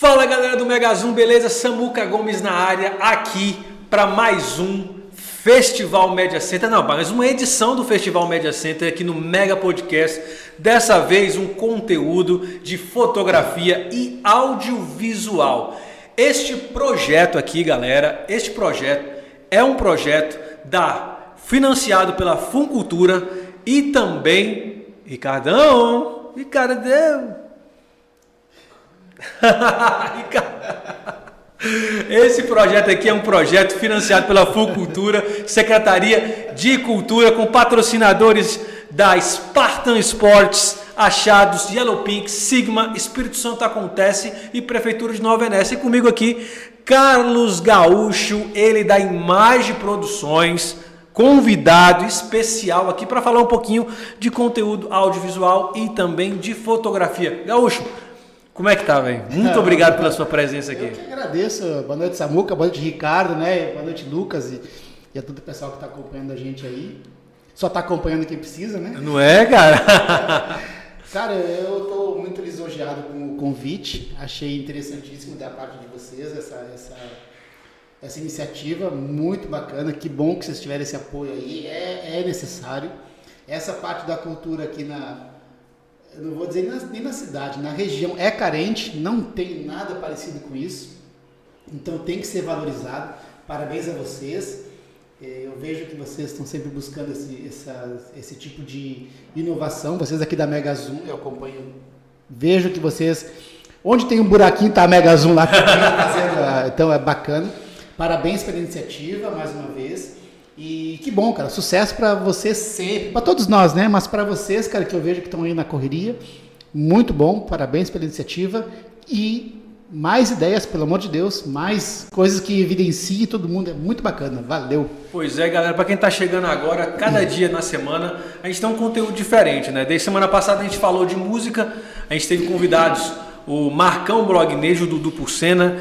Fala galera do Mega Zoom, beleza? Samuca Gomes na área, aqui para mais um Festival Media Center. Não, mais uma edição do Festival Media Center aqui no Mega Podcast. Dessa vez um conteúdo de fotografia e audiovisual. Este projeto aqui, galera, este projeto é um projeto da financiado pela Funcultura e também Ricardão, Ricardão. Esse projeto aqui é um projeto financiado pela Fulcultura, Secretaria de Cultura, com patrocinadores da Spartan Sports, Achados, Yellow Pink, Sigma, Espírito Santo Acontece e Prefeitura de Nova Venécia. E comigo aqui, Carlos Gaúcho, ele da Imagem Produções, convidado especial aqui para falar um pouquinho de conteúdo audiovisual e também de fotografia. Gaúcho, como é que tá, velho? Muito obrigado pela sua presença aqui. Eu que agradeço. Boa noite, Samuca. Boa noite, Ricardo, né? Boa noite, Lucas e, e a todo o pessoal que está acompanhando a gente aí. Só está acompanhando quem precisa, né? Não é, cara? cara, eu estou muito lisonjeado com o convite. Achei interessantíssimo da parte de vocês essa, essa, essa iniciativa. Muito bacana. Que bom que vocês tiverem esse apoio aí. É, é necessário. Essa parte da cultura aqui na, eu não vou dizer nem na, nem na cidade, na região é carente, não tem nada parecido com isso. Então tem que ser valorizado. Parabéns a vocês. É, eu vejo que vocês estão sempre buscando esse, essa, esse tipo de inovação. Vocês aqui da Mega Zoom, eu acompanho. Vejo que vocês. Onde tem um buraquinho, tá a Mega Zoom lá. então é bacana. Parabéns pela iniciativa, mais uma vez. E que bom, cara. Sucesso para vocês sempre, para todos nós, né? Mas para vocês, cara, que eu vejo que estão aí na correria. Muito bom, parabéns pela iniciativa e mais ideias, pelo amor de Deus, mais coisas que evidenciem todo mundo, é muito bacana, valeu. Pois é, galera, para quem está chegando agora, cada dia na semana a gente tem um conteúdo diferente, né? Desde semana passada a gente falou de música, a gente teve convidados o Marcão Blognejo, do Dudu Porcena,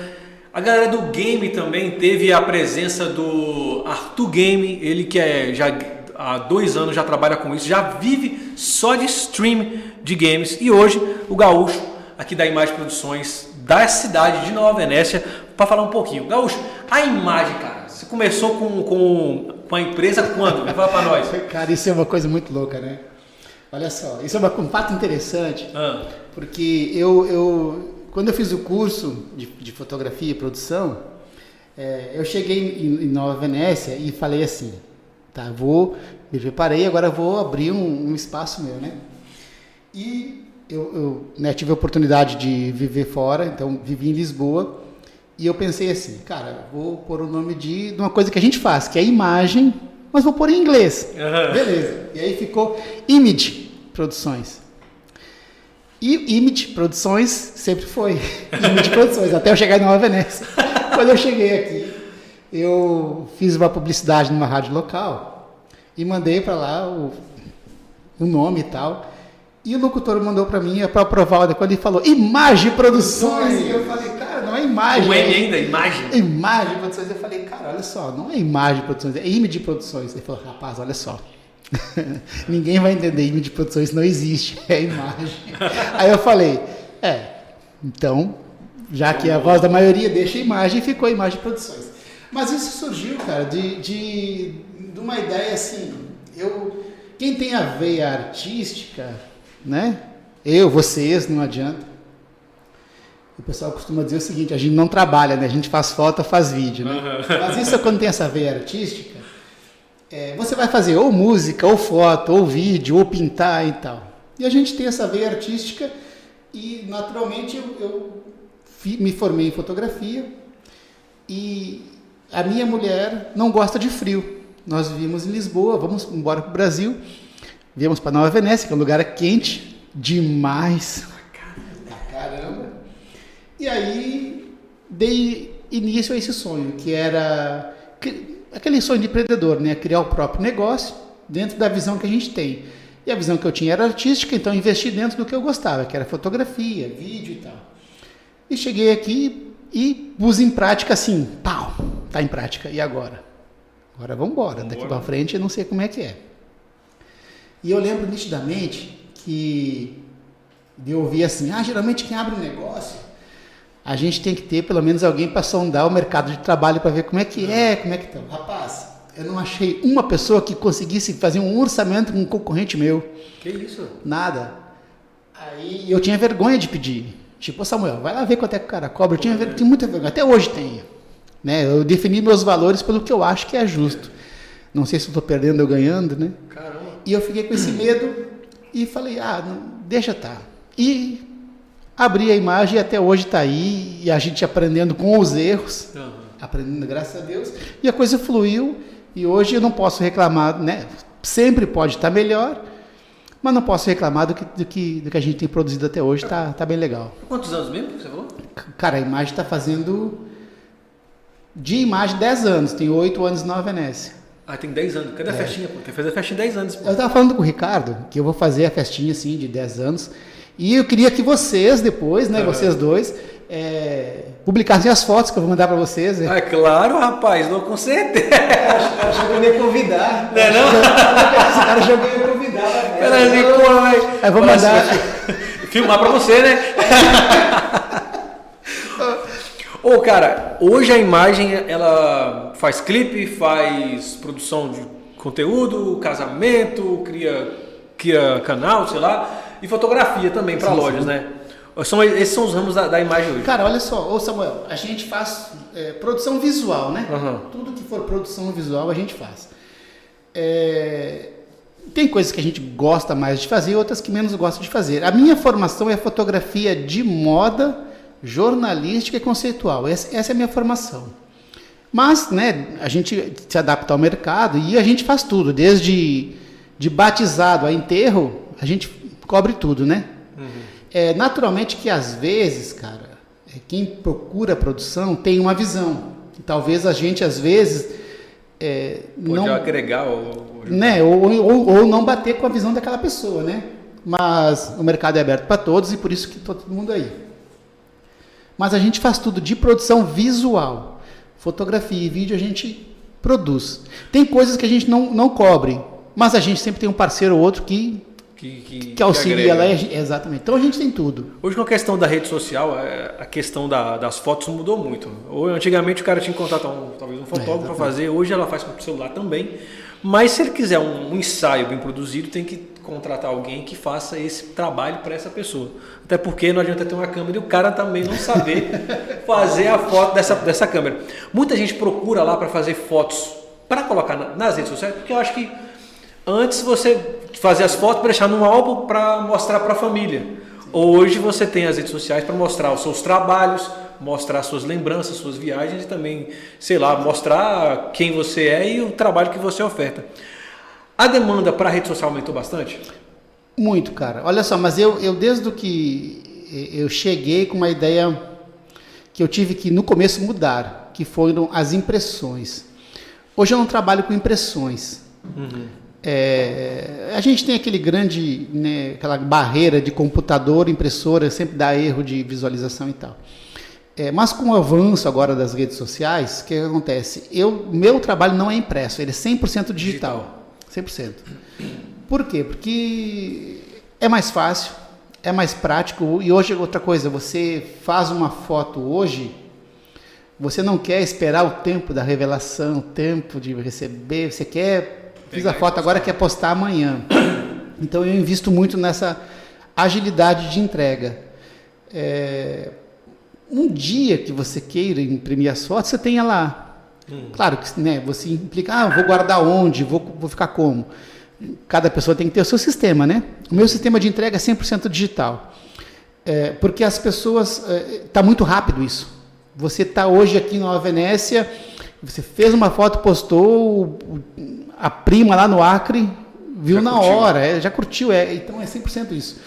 a galera do game também teve a presença do Arthur Game, ele que é já há dois anos já trabalha com isso, já vive só de stream de games. E hoje o Gaúcho, aqui da Imagem Produções, da cidade de Nova Venécia, para falar um pouquinho. Gaúcho, a imagem, cara, você começou com, com, com a empresa quando? Vai falar para nós. Cara, isso é uma coisa muito louca, né? Olha só, isso é um fato interessante, ah. porque eu, eu quando eu fiz o curso de, de fotografia e produção, é, eu cheguei em, em, Nova Venécia e falei assim, tá, vou, me preparei, agora vou abrir um, um espaço meu, né? E eu, eu né, tive a oportunidade de viver fora, então vivi em Lisboa, e eu pensei assim, cara, vou pôr o nome de, de uma coisa que a gente faz, que é imagem, mas vou pôr em inglês. Uhum. Beleza. E aí ficou Image Produções. E Image Produções sempre foi. Image Produções, até eu chegar em Nova Venécia. Quando eu cheguei aqui, eu fiz uma publicidade numa rádio local e mandei para lá o, o nome e tal. E o locutor mandou para mim para aprovar, quando ele falou Imagem Produções, e eu falei, cara, não é imagem. Não é ainda, imagem. Imagem Produções. Eu falei, cara, olha só, não é Imagem Produções, é Image Produções. Ele falou, rapaz, olha só, Ninguém vai entender imagem de produção, isso não existe, é imagem. Aí eu falei, é, então, já que é a voz da maioria deixa a imagem, ficou a imagem de produções. Mas isso surgiu, cara, de, de, de uma ideia assim, eu, quem tem a veia artística, né? Eu, vocês, não adianta. O pessoal costuma dizer o seguinte, a gente não trabalha, né? A gente faz foto, faz vídeo, né? Mas isso é quando tem essa veia artística, é, você vai fazer ou música, ou foto, ou vídeo, ou pintar e tal. E a gente tem essa veia artística e, naturalmente, eu, eu me formei em fotografia e a minha mulher não gosta de frio. Nós vivíamos em Lisboa, vamos embora para o Brasil, viemos para Nova Venécia, que é um lugar quente demais. Caramba! E aí dei início a esse sonho, que era aquele sonho de empreendedor, né? Criar o próprio negócio dentro da visão que a gente tem. E a visão que eu tinha era artística, então investi dentro do que eu gostava, que era fotografia, vídeo e tal. E cheguei aqui e pus em prática assim, pau, tá em prática. E agora? Agora vamos embora. Daqui para frente eu não sei como é que é. E eu lembro nitidamente que de ouvir assim, ah, geralmente quem abre um negócio a gente tem que ter pelo menos alguém para sondar o mercado de trabalho para ver como é que é, como é que tá. Rapaz, eu não achei uma pessoa que conseguisse fazer um orçamento com um concorrente meu. Que isso? Nada. Aí eu tinha vergonha de pedir. Tipo, Samuel, vai lá ver quanto é que o cara cobra. Eu tinha, ver, tinha muita vergonha. Até hoje tenho. Né? Eu defini meus valores pelo que eu acho que é justo. Não sei se eu estou perdendo ou ganhando, né? Caramba. E eu fiquei com esse medo e falei, ah, não, deixa. Tá. E abri a imagem e até hoje está aí. E a gente aprendendo com os erros. Uhum. Aprendendo, graças a Deus. E a coisa fluiu. E hoje eu não posso reclamar, né? Sempre pode estar tá melhor. Mas não posso reclamar do que, do que, do que a gente tem produzido até hoje, tá, tá bem legal. Quantos anos mesmo que você falou? Cara, a imagem está fazendo de imagem 10 anos, tem 8 anos na Venécia. Ah, tem 10 anos. Cadê a é. festinha? Pô? Tem que fazer a festinha 10 anos. Pô. Eu estava falando com o Ricardo que eu vou fazer a festinha assim de 10 anos. E eu queria que vocês depois, né, vocês dois, é, publicassem as fotos que eu vou mandar para vocês. É claro, rapaz, não com certeza. Acho que eu ia convidar. Não é não? Esse cara já ia convidar. Peraí, pô, mas... Eu vou mandar... Filmar para você, né? Ô, cara, hoje a imagem ela faz clipe, faz produção de conteúdo, casamento, cria, cria canal, sei lá, e fotografia também para lojas, sim. né? São, esses são os ramos da, da, imagem hoje. Cara, olha só, ô Samuel, a gente faz é, produção visual, né? Uhum. Tudo que for produção visual a gente faz. É, tem coisas que a gente gosta mais de fazer, outras que menos gosta de fazer. A minha formação é fotografia de moda jornalística e conceitual. Essa, essa é a minha formação. Mas, né, a gente se adapta ao mercado e a gente faz tudo, desde de batizado a enterro, a gente cobre tudo, né? Uhum. É, naturalmente que às vezes, cara, é, quem procura produção tem uma visão. E talvez a gente, às vezes, é, Pode não agregar ou, né, ou, ou, ou não bater com a visão daquela pessoa, né? Mas o mercado é aberto para todos e por isso que todo mundo aí. Mas a gente faz tudo de produção visual. Fotografia e vídeo a gente produz. Tem coisas que a gente não, não cobre, mas a gente sempre tem um parceiro ou outro que que, que, que auxilia lá. Exatamente. Então a gente tem tudo. Hoje com a questão da rede social, é, a questão da, das fotos mudou muito. Antigamente o cara tinha que contratar um, talvez um fotógrafo é, para fazer, hoje ela faz com o celular também. Mas se ele quiser um, um, ensaio bem produzido, tem que contratar alguém que faça esse trabalho para essa pessoa. Até porque não adianta ter uma câmera e o cara também não saber fazer a foto dessa, dessa câmera. Muita gente procura lá para fazer fotos para colocar na, nas redes sociais, porque eu acho que antes você fazia as fotos para deixar num álbum para mostrar para a família. Hoje você tem as redes sociais para mostrar os seus trabalhos, mostrar suas lembranças, suas viagens e também, sei lá, mostrar quem você é e o trabalho que você oferta. A demanda para a rede social aumentou bastante? Muito, cara. Olha só, mas eu, eu desde que eu cheguei com uma ideia que eu tive que no começo mudar, que foram as impressões. Hoje eu não trabalho com impressões. Uhum. É, a gente tem aquele grande, né, aquela barreira de computador, impressora, sempre dá erro de visualização e tal. É, mas com o avanço agora das redes sociais, o que, acontece? Eu, meu trabalho não é impresso, ele é 100% digital. 100%. Por quê? Porque é mais fácil, é mais prático. E hoje, outra coisa, você faz uma foto hoje, você não quer esperar o tempo da revelação, o tempo de receber, você quer. Fiz a foto agora, quer postar amanhã. Então eu invisto muito nessa agilidade de entrega. É, um dia que você queira imprimir as fotos, você tenha lá. Hum. Claro que né, você implica, ah, vou guardar onde, vou, vou ficar como. Cada pessoa tem que ter o seu sistema, né? O meu sistema de entrega é 100% digital. É, porque as pessoas. Está é, tá muito rápido isso. Você está hoje aqui na Nova Venécia, você fez uma foto, postou, a prima lá no Acre viu já na curtiu. hora, é, já curtiu. É, então é 100% isso.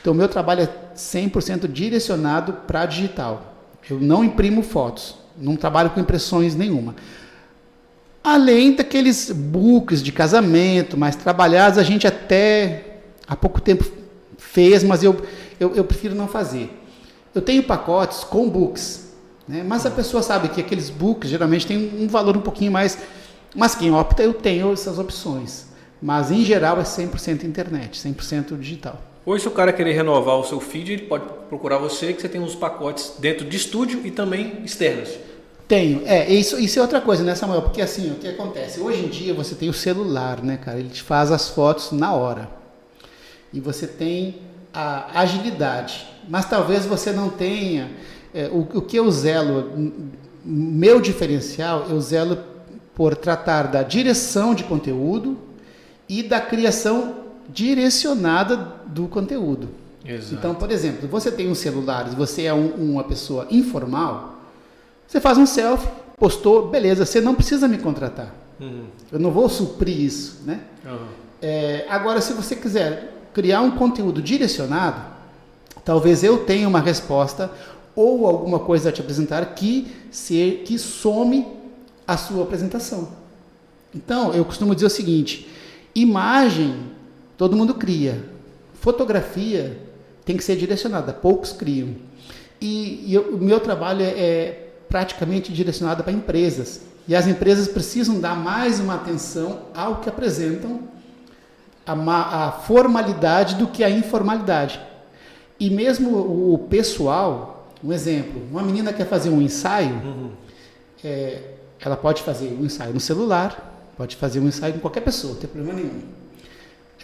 Então o meu trabalho é 100% direcionado para digital. Eu não imprimo fotos, não trabalho com impressões nenhuma. Além daqueles books de casamento mais trabalhados, a gente até há pouco tempo fez, mas eu, eu, eu prefiro não fazer. Eu tenho pacotes com books, né? mas a pessoa sabe que aqueles books geralmente têm um valor um pouquinho mais. Mas quem opta, eu tenho essas opções. Mas em geral é 100% internet, 100% digital. Hoje, se o cara querer renovar o seu feed, ele pode procurar você, que você tem uns pacotes dentro de estúdio e também externos. Tenho. É, isso, isso é outra coisa, né, Samuel? Porque assim, o que acontece? Hoje em dia você tem o celular, né, cara? Ele te faz as fotos na hora. E você tem a agilidade. Mas talvez você não tenha. É, o, o que eu zelo, meu diferencial, eu zelo por tratar da direção de conteúdo e da criação direcionada do conteúdo. Exato. Então, por exemplo, você tem um celular, você é um, uma pessoa informal, você faz um selfie, postou, beleza, você não precisa me contratar. Uhum. Eu não vou suprir isso, né? Uhum. É, agora, se você quiser criar um conteúdo direcionado, talvez eu tenha uma resposta ou alguma coisa a te apresentar que, se, que some a sua apresentação. Então, eu costumo dizer o seguinte: imagem todo mundo cria, fotografia tem que ser direcionada, poucos criam. E, e eu, o meu trabalho é, é praticamente direcionado para empresas. E as empresas precisam dar mais uma atenção ao que apresentam a, a formalidade do que a informalidade. E mesmo o, o pessoal, um exemplo, uma menina quer fazer um ensaio, Uhum. é, ela pode fazer um ensaio no celular, pode fazer um ensaio com qualquer pessoa, não tem problema nenhum.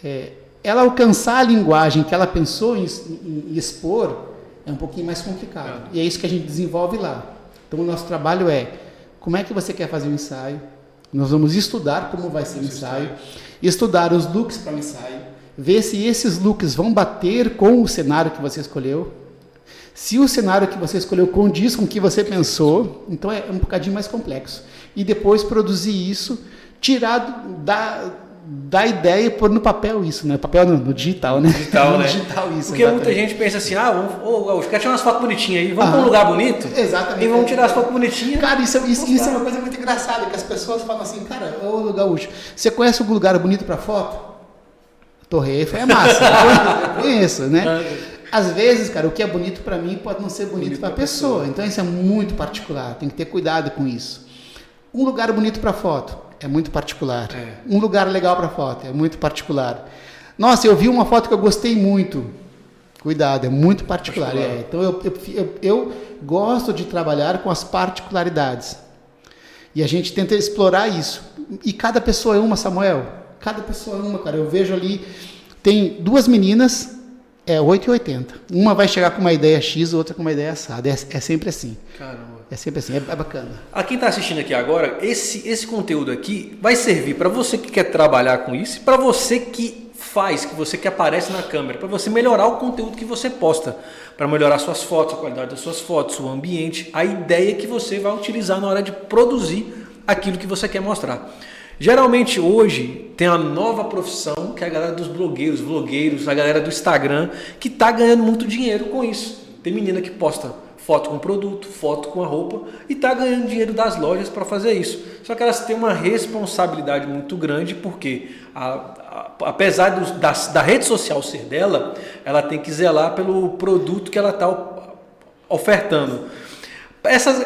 É, ela alcançar a linguagem que ela pensou em, em- em expor é um pouquinho mais complicado. E é isso que a gente desenvolve lá. Então, o nosso trabalho é como é que você quer fazer o ensaio. Nós vamos estudar como vai ser o ensaio, estudar os looks para o ensaio, ver se esses looks vão bater com o cenário que você escolheu. Se o cenário que você escolheu condiz com o que você pensou, então é um bocadinho mais complexo. E depois produzir isso, tirar do- da, da ideia e pôr no papel isso, né? Papel no, no digital, né? Digital, no né? digital isso. Porque muita exatamente. gente pensa assim, ah, vamos, Gaúcho, quero tirar umas fotos bonitinhas aí, vamos Ah. para um lugar bonito Exatamente. e vamos tirar as fotos bonitinhas. Cara, isso, é- isso, isso é uma coisa muito engraçada, que as pessoas falam assim, cara, ô Gaúcho, você conhece algum lugar bonito para foto? Torre Eiffel é massa, eu conheço, né? Às vezes, cara, o que é bonito para mim pode não ser bonito, para a pessoa. pessoa. Então isso é muito particular, tem que ter cuidado com isso. Um lugar bonito para foto é muito particular. É. Um lugar legal para foto é muito particular. Nossa, eu vi uma foto que eu gostei muito. Cuidado, é muito particular. Particular. é. Então eu, eu, eu, eu gosto de trabalhar com as particularidades. E a gente tenta explorar isso. E cada pessoa é uma, Samuel. Cada pessoa é uma, cara. Eu vejo ali, tem duas meninas, é 8 e 80. Uma vai chegar com uma ideia X, outra com uma ideia assada. É, é sempre assim. Caramba. É sempre assim. É, é bacana. A quem está assistindo aqui agora, esse, esse conteúdo aqui vai servir para você que quer trabalhar com isso e para você que faz, que você que aparece na câmera, para você melhorar o conteúdo que você posta, para melhorar suas fotos, a qualidade das suas fotos, o ambiente, a ideia que você vai utilizar na hora de produzir aquilo que você quer mostrar. Geralmente hoje tem a nova profissão que é a galera dos blogueiros, vlogueiros, a galera do Instagram que está ganhando muito dinheiro com isso. Tem menina que posta foto com produto, foto com a roupa e está ganhando dinheiro das lojas para fazer isso. Só que elas têm uma responsabilidade muito grande porque, a- a- apesar dos- da, da rede social ser dela, ela tem que zelar pelo produto que ela está ofertando. Essas,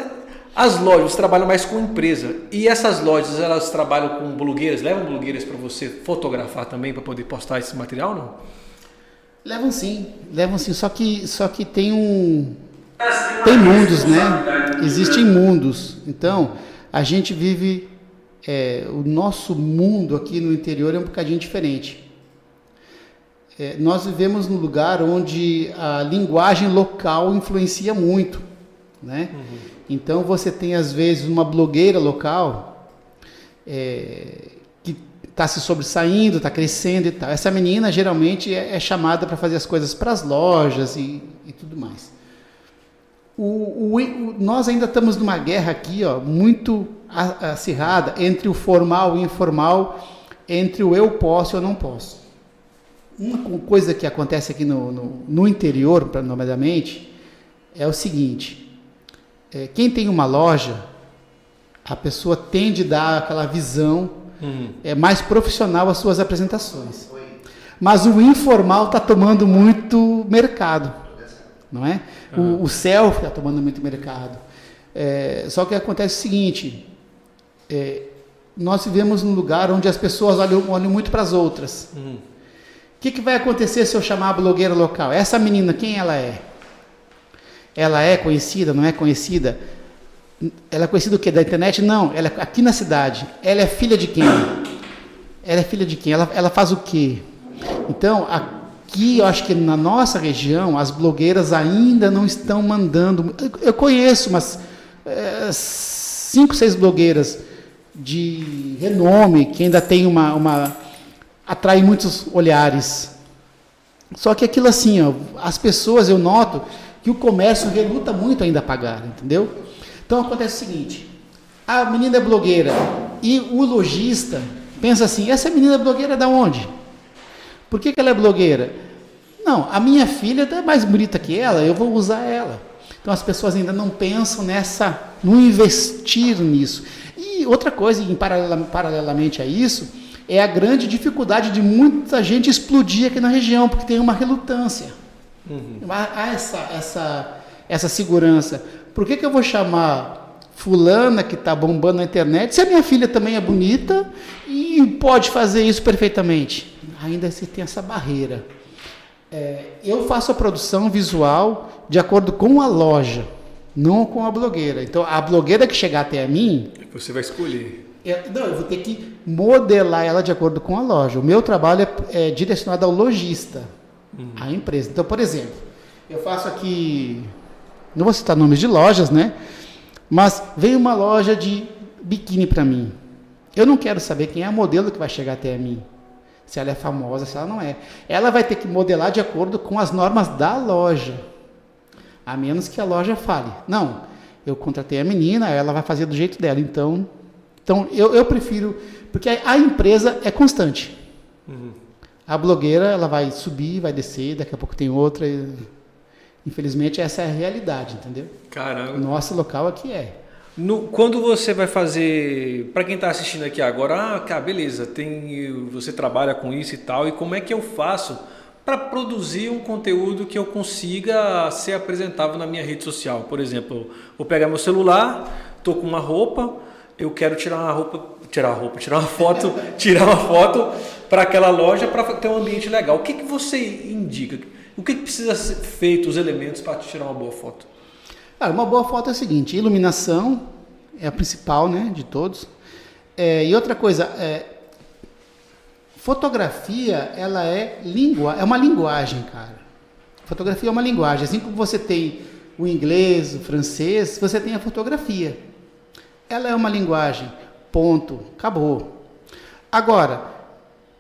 as lojas trabalham mais com empresa e essas lojas elas trabalham com blogueiras, levam blogueiras para você fotografar também para poder postar esse material, não? Levam sim, levam sim. Só que, só que tem um. Tem mundos, né? Existem mundos. Então, a gente vive. é, o nosso mundo aqui no interior é um bocadinho diferente. É, nós vivemos num lugar onde a linguagem local influencia muito, né? Então você tem às vezes uma blogueira local é, que está se sobressaindo, está crescendo e tal. Essa menina geralmente é, é chamada para fazer as coisas para as lojas e, e tudo mais. O, o- o- nós ainda estamos numa guerra aqui, ó, muito acirrada entre o formal e o informal, entre o eu posso e eu não posso. Uma co- coisa que acontece aqui no, no, no interior, nomeadamente, é o seguinte: é, quem tem uma loja, a pessoa tende a dar aquela visão é mais profissional às suas apresentações. Mas o informal está tomando muito mercado, não é? O, o selfie está tomando muito mercado. É, só que acontece o seguinte: é, nós vivemos num lugar onde as pessoas olham, olham muito para as outras. que, que vai acontecer se eu chamar a blogueira local? Essa menina, quem ela é? Ela é conhecida, não é conhecida? Ela é conhecida o quê? Da internet? Não, ela é aqui na cidade. Ela é filha de quem? Ela é filha de quem? Ela, ela faz o quê? Então, aqui eu acho que na nossa região as blogueiras ainda não estão mandando. Eu conheço umas é, cinco, seis blogueiras de renome que ainda tem uma, uma atrai muitos olhares. Só que aquilo assim, ó, as pessoas eu noto que o comércio reluta muito ainda a pagar, entendeu? Então acontece o seguinte: a menina é blogueira e o lojista pensa assim: essa menina é blogueira da onde? Por que, que ela é blogueira? Não, a minha filha é mais bonita que ela, eu vou usar ela. Então as pessoas ainda não pensam nessa, no investir nisso. E outra coisa, em paralelamente a isso, é a grande dificuldade de muita gente explodir aqui na região, porque tem uma relutância. Uhum. Há essa, essa, essa segurança. Por que, que eu vou chamar fulana que está bombando na internet se a minha filha também é bonita e pode fazer isso perfeitamente? Ainda se tem essa barreira. É, eu faço a produção visual de acordo com a loja, não com a blogueira. Então, a blogueira que chegar até a mim. Você vai escolher. Eu, não, eu vou ter que modelar ela de acordo com a loja. O meu trabalho é, é direcionado ao lojista, uhum. à empresa. Então, por exemplo, eu faço aqui. Não vou citar nomes de lojas, né? Mas vem uma loja de biquíni para mim. Eu não quero saber quem é a modelo que vai chegar até a mim se ela é famosa, se ela não é. Ela vai ter que modelar de acordo com as normas da loja, a menos que a loja fale. Não, eu contratei a menina, ela vai fazer do jeito dela. Então, então eu, eu prefiro, porque a, a empresa é constante. Uhum. A blogueira, ela vai subir, vai descer, daqui a pouco tem outra. E, infelizmente, essa é a realidade, entendeu? Caramba. Nosso local aqui é. No, quando você vai fazer, para quem está assistindo aqui agora, ah, cara, beleza, tem, você trabalha com isso e tal, e como é que eu faço para produzir um conteúdo que eu consiga ser apresentável na minha rede social? Por exemplo, vou pegar meu celular, tô com uma roupa, eu quero tirar uma roupa, tirar uma roupa, tirar uma foto, tirar uma foto para aquela loja para ter um ambiente legal. O que, que você indica? O que, que precisa ser feito, os elementos para tirar uma boa foto? Uma boa foto é o seguinte: iluminação é a principal, né, de todos. É, e outra coisa, é, fotografia, ela é língua, é uma linguagem, cara. Fotografia é uma linguagem. Assim como você tem o inglês, o francês, você tem a fotografia. Ela é uma linguagem. Ponto. Acabou. Agora,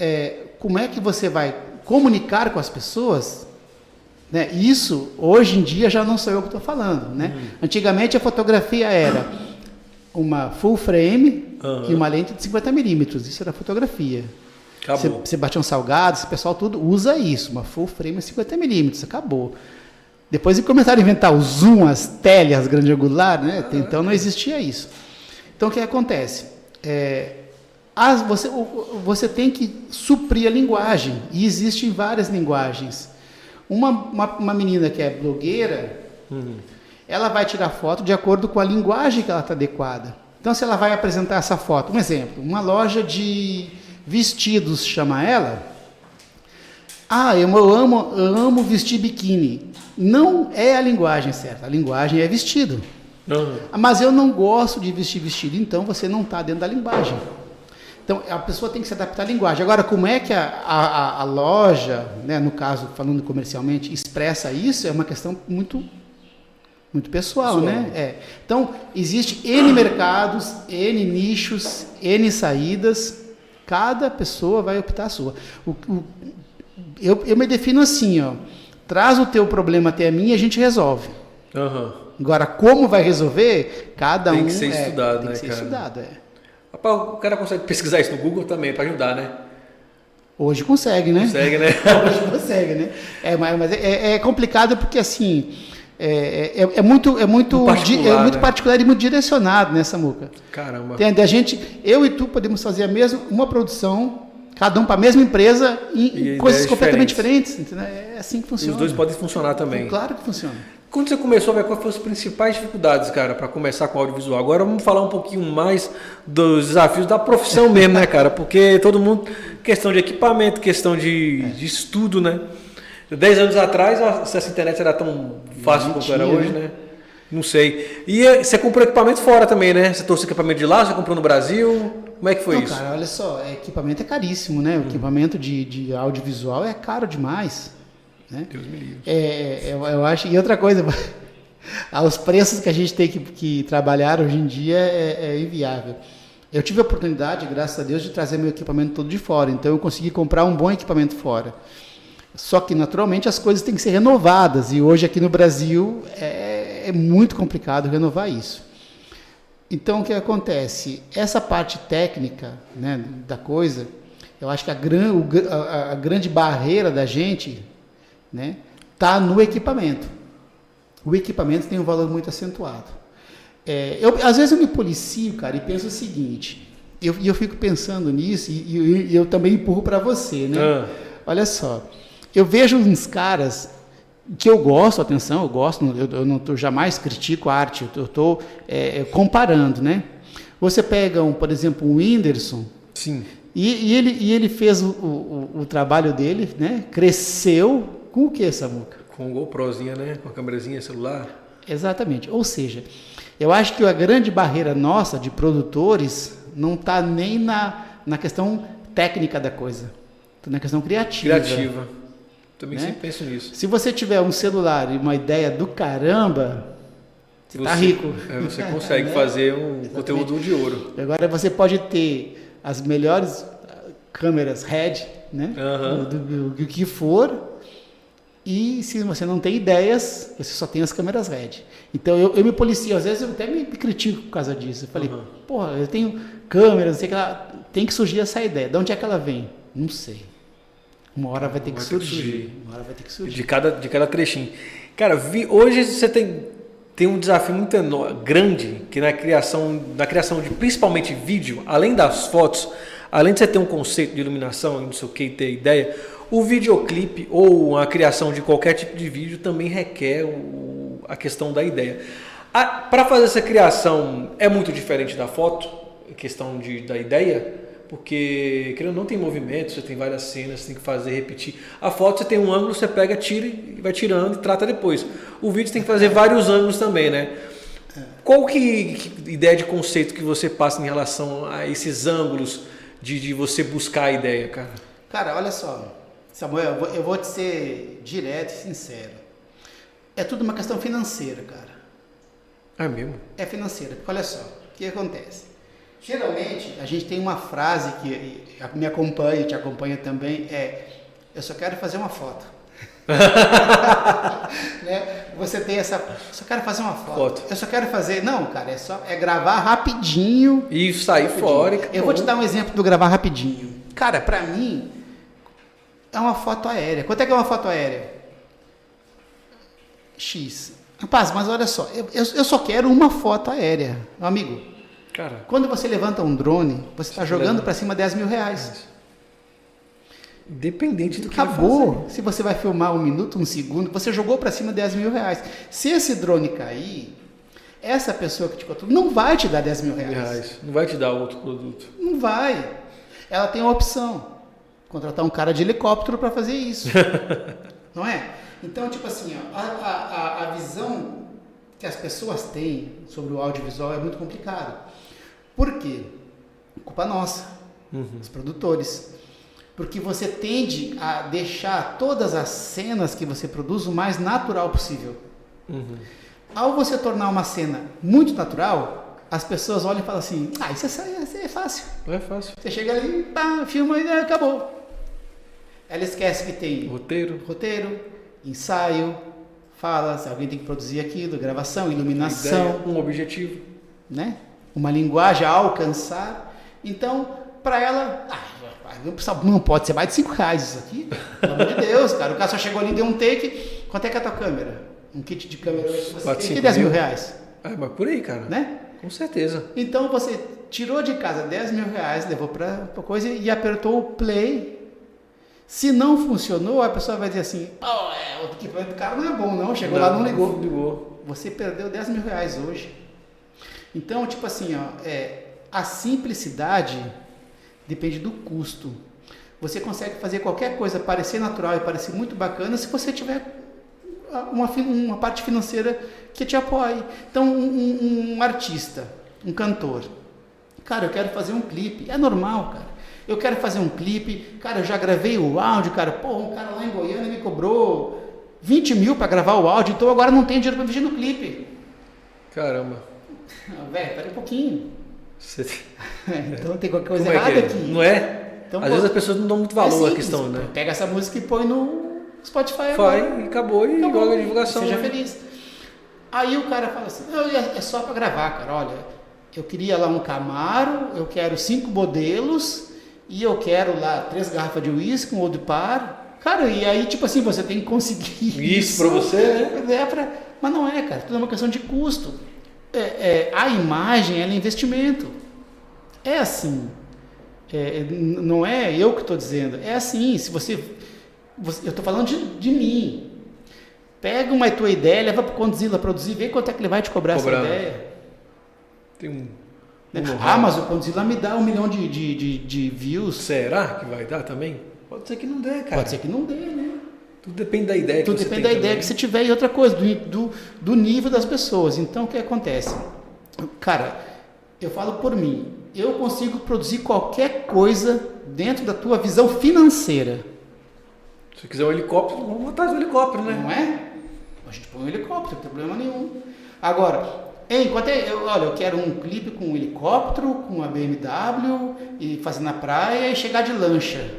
é, como é que você vai comunicar com as pessoas? Né? Isso, hoje em dia, já não sou eu que estou falando. Né? Uhum. Antigamente, a fotografia era uma full frame uhum. e uma lente de 50 milímetros. Isso era fotografia. Batia um salgado, esse pessoal tudo usa isso, uma full frame e 50 milímetros. Acabou. Depois começaram a inventar o zoom, as tele, as grande angular, né? Então não existia isso. Então o que acontece? É, as, você, você tem que suprir a linguagem, e existem várias linguagens. Uma, uma, uma menina que é blogueira, uhum. ela vai tirar foto de acordo com a linguagem que ela está adequada. Então, se ela vai apresentar essa foto, um exemplo, uma loja de vestidos chama ela. Ah, eu amo, eu amo vestir biquíni. Não é a linguagem certa. A linguagem é vestido. Uhum. Mas eu não gosto de vestir vestido, então você não está dentro da linguagem. Então, a pessoa tem que se adaptar à linguagem. Agora, como é que a, a, a loja, né, no caso, falando comercialmente, expressa isso, é uma questão muito muito pessoal, pessoal. né? É. Então, existe N mercados, N nichos, N saídas. Cada pessoa vai optar a sua. O, o, eu, eu me defino assim, ó. Traz o teu problema até a mim e a gente resolve. Uhum. Agora, como vai resolver, cada tem um... Que é, estudado, tem que né, ser cara? estudado, é. O cara consegue pesquisar isso no Google também para ajudar, né? Hoje consegue, né? Consegue, né? Hoje consegue, né? É, mas é, é complicado porque assim é, é, é muito é muito particular, é muito né? particular e muito direcionado nessa muca. Caramba. Entende? A gente, eu e tu podemos fazer a mesma uma produção cada um para a mesma empresa em, em coisas completamente diferentes. diferentes é assim que funciona. E os dois podem funcionar também. Claro que funciona. Quando você começou, quais foram as principais dificuldades, cara, para começar com audiovisual? Agora vamos falar um pouquinho mais dos desafios da profissão mesmo, né, cara? Porque todo mundo. Questão de equipamento, questão de, de estudo, né? Dez anos atrás, essa internet era tão fácil como era hoje, né? Não sei. E eh, você comprou equipamento fora também, né? Você trouxe equipamento de lá, você comprou no Brasil? Como é que foi Não, isso? Cara, olha só, equipamento é caríssimo, né? O equipamento de, de audiovisual é caro demais. Né? Deus me livre. É, é, eu, eu acho. E outra coisa, os preços que a gente tem que, que trabalhar hoje em dia é, é inviável. Eu tive a oportunidade, graças a Deus, de trazer meu equipamento todo de fora. Então eu consegui comprar um bom equipamento fora. Só que naturalmente as coisas têm que ser renovadas e hoje aqui no Brasil é, é muito complicado renovar isso. Então o que acontece? Essa parte técnica né, da coisa, eu acho que a, gran, a, a grande barreira da gente né, tá no equipamento. O equipamento tem um valor muito acentuado. É, eu, às vezes eu me policio, cara, e penso o seguinte. E eu, eu, fico pensando nisso e, e eu também empurro para você, né? Ah. Olha só, eu vejo uns caras que eu gosto, atenção, eu gosto, eu, eu não tô, jamais critico a arte, eu estou é, é, comparando, né? Você pega, um, por exemplo, um Whindersson, Sim. E, e, ele, e ele fez o, o, o, trabalho dele, né? Cresceu com o que, Samuca? Com o GoProzinha, né? Com a câmerazinha celular. Exatamente. Ou seja, eu acho que a grande barreira nossa de produtores não está nem na, na questão técnica da coisa, está na questão criativa. Criativa. Também né? sempre penso nisso. Se você tiver um celular e uma ideia do caramba, você está rico. É, você consegue né? fazer um Exatamente. conteúdo de ouro. Agora você pode ter as melhores ah, câmeras RED, né? Uhum. Do, do, do, que for. E se você não tem ideias, você só tem as câmeras RED. Então eu, eu me policio, às vezes eu até me critico por causa disso. Eu falei, uhum. porra, eu tenho câmeras, não sei que lá, tem que surgir essa ideia. De onde é que ela vem? Não sei. Uma hora vai ter, que, surgir. que surgir. Uma hora vai ter que surgir. De cada, de cada trechinho. Cara, vi, hoje você tem, tem um desafio muito enorme, grande, que na criação, na criação de principalmente vídeo, além das fotos, além de você ter um conceito de iluminação, não sei o que, ter ideia, o videoclipe ou a criação de qualquer tipo de vídeo também requer o, a questão da ideia. Para fazer essa criação é muito diferente da foto, questão de, da ideia, porque querendo não tem movimento, você tem várias cenas, você tem que fazer, repetir. A foto você tem um ângulo, você pega, tira e vai tirando e trata depois. O vídeo tem que fazer vários ângulos também, né? Qual que, que ideia de conceito que você passa em relação a esses ângulos de, de você buscar a ideia, cara? Cara, olha só, Samuel, eu vou, eu vou te ser direto e sincero. É tudo uma questão financeira, cara. É mesmo? É financeira. Olha só, o que acontece? Geralmente, a gente tem uma frase que me acompanha, te acompanha também, é eu só quero fazer uma foto. né? Você tem essa, eu só quero fazer uma foto. foto. Eu só quero fazer, não, cara, é só é gravar rapidinho e sair rapidinho. fora. Eu vou te dar um exemplo do gravar rapidinho. Cara, para mim é uma foto aérea. Quanto é que é uma foto aérea? X. Rapaz, mas olha só, eu, eu só quero uma foto aérea, amigo. Cara. Quando você levanta um drone, você está jogando para cima 10 mil reais. Dependente do que Acabou. Se você vai filmar um minuto, um segundo, você jogou para cima 10 mil reais. Se esse drone cair, essa pessoa que te contratou não vai te dar 10 mil reais. reais. Não vai te dar outro produto. Não vai. Ela tem uma opção. Contratar um cara de helicóptero para fazer isso. não é? Então, tipo assim, ó, a, a, a visão que as pessoas têm sobre o audiovisual é muito complicado. Por quê? Culpa nossa, uhum. os produtores. Porque você tende a deixar todas as cenas que você produz o mais natural possível. Uhum. Ao você tornar uma cena muito natural, as pessoas olham e falam assim: Ah, isso é, isso é fácil. É fácil. Você chega ali, pá, filma e acabou. Ela esquece que tem roteiro, roteiro ensaio, fala, se alguém tem que produzir aquilo, gravação, iluminação. Ideia, um objetivo. Né? uma linguagem a alcançar. Então, para ela, ah, não pode ser mais de 5 reais isso aqui. Pelo amor de Deus, cara. O cara só chegou ali e deu um take. Quanto é que é a tua câmera? Um kit de câmera você tem que 10 mil reais. Ah, mas por aí, cara. Né? Com certeza. Então você tirou de casa 10 mil reais, levou para coisa e apertou o play. Se não funcionou, a pessoa vai dizer assim, oh, é, o equipamento do cara não é bom não, chegou não, lá não ligou. Não ligou. Você perdeu 10 mil reais hoje. Então, tipo assim, ó, é, a simplicidade depende do custo. Você consegue fazer qualquer coisa parecer natural e parecer muito bacana se você tiver uma, uma parte financeira que te apoie. Então, um, um, um artista, um cantor, cara, eu quero fazer um clipe. É normal, cara. Eu quero fazer um clipe, cara, eu já gravei o áudio, cara, pô, um cara lá em Goiânia me cobrou 20 mil para gravar o áudio, então agora não tenho dinheiro para investir no clipe. Caramba. Ah, velho, pera um pouquinho. Você... então tem qualquer coisa é errada é? aqui. Não é? Então, Às pô, vezes as pessoas não dão muito valor é à questão, né? Pega essa música e põe no Spotify. Vai, e acabou, e acabou, joga a divulgação. Seja né? feliz. Aí o cara fala assim, não, é, é só para gravar, cara, olha, eu queria lá um Camaro, eu quero cinco modelos e eu quero lá três garrafas de uísque, um Old Par. Cara, e aí, tipo assim, você tem que conseguir isso. Isso para você, né? É pra, mas não é, cara, tudo é uma questão de custo. É, é, a imagem, ela é investimento. É assim. É, não é eu que estou dizendo, é assim. Se você, você eu estou falando de, de, mim. Pega uma tua ideia, leva para o Condzilla produzir, vê quanto é que ele vai te cobrar Cobrando. essa ideia. Tem um. Né? um ah, mas o Condzilla me dá um milhão de, de, de, de, views. Será que vai dar também? Pode ser que não dê, cara. Pode ser que não dê, né? Tudo depende da ideia Tudo que você depende da ideia que você tiver e outra coisa, do, do, do nível das pessoas. Então, o que acontece? Cara, eu falo por mim eu consigo produzir qualquer coisa dentro da tua visão financeira. Se quiser um helicóptero, vamos botar um helicóptero, né? Não é? A gente põe um helicóptero, não tem problema nenhum. Agora, enquanto eu, olha, eu quero um clipe com um helicóptero, com uma BMW e fazer na praia e chegar de lancha.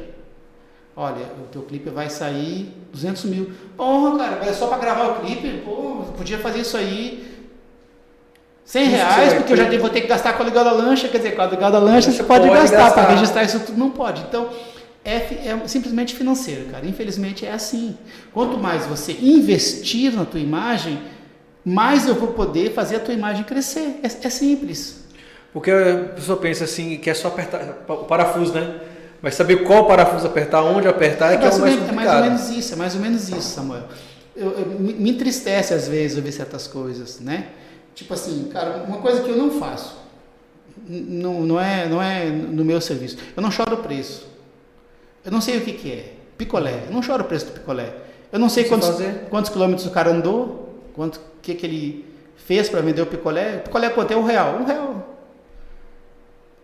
Olha, o teu clipe vai sair 200 mil. Porra, cara, é só para gravar o clipe? Pô, podia fazer isso aí 100 reais, porque eu já vou ter que gastar com a ligada lancha, quer dizer, com a ligada lancha você, você pode, pode, gastar, gastar. para registrar isso tudo não pode. Então, é, é, simplesmente financeiro, cara. Infelizmente é assim. Quanto mais você investir na tua imagem, mais eu vou poder fazer a tua imagem crescer. É, é simples. Porque a pessoa pensa assim, que é só apertar o parafuso, né? Mas saber qual parafuso apertar, onde apertar, é, é que é o mais complicado. É mais ou menos isso, é mais ou menos isso, Samuel. Eu, eu, me entristece às vezes ouvir certas coisas, né? Tipo assim, cara, uma coisa que eu não faço, não, não, é, não é no meu serviço. Eu não choro o preço. Eu não sei o que, que é. Picolé. Eu não choro o preço do picolé. Eu não sei quantos, quantos quilômetros o cara andou, quanto que, que ele fez para vender o picolé. O picolé quanto? É um real. Um real.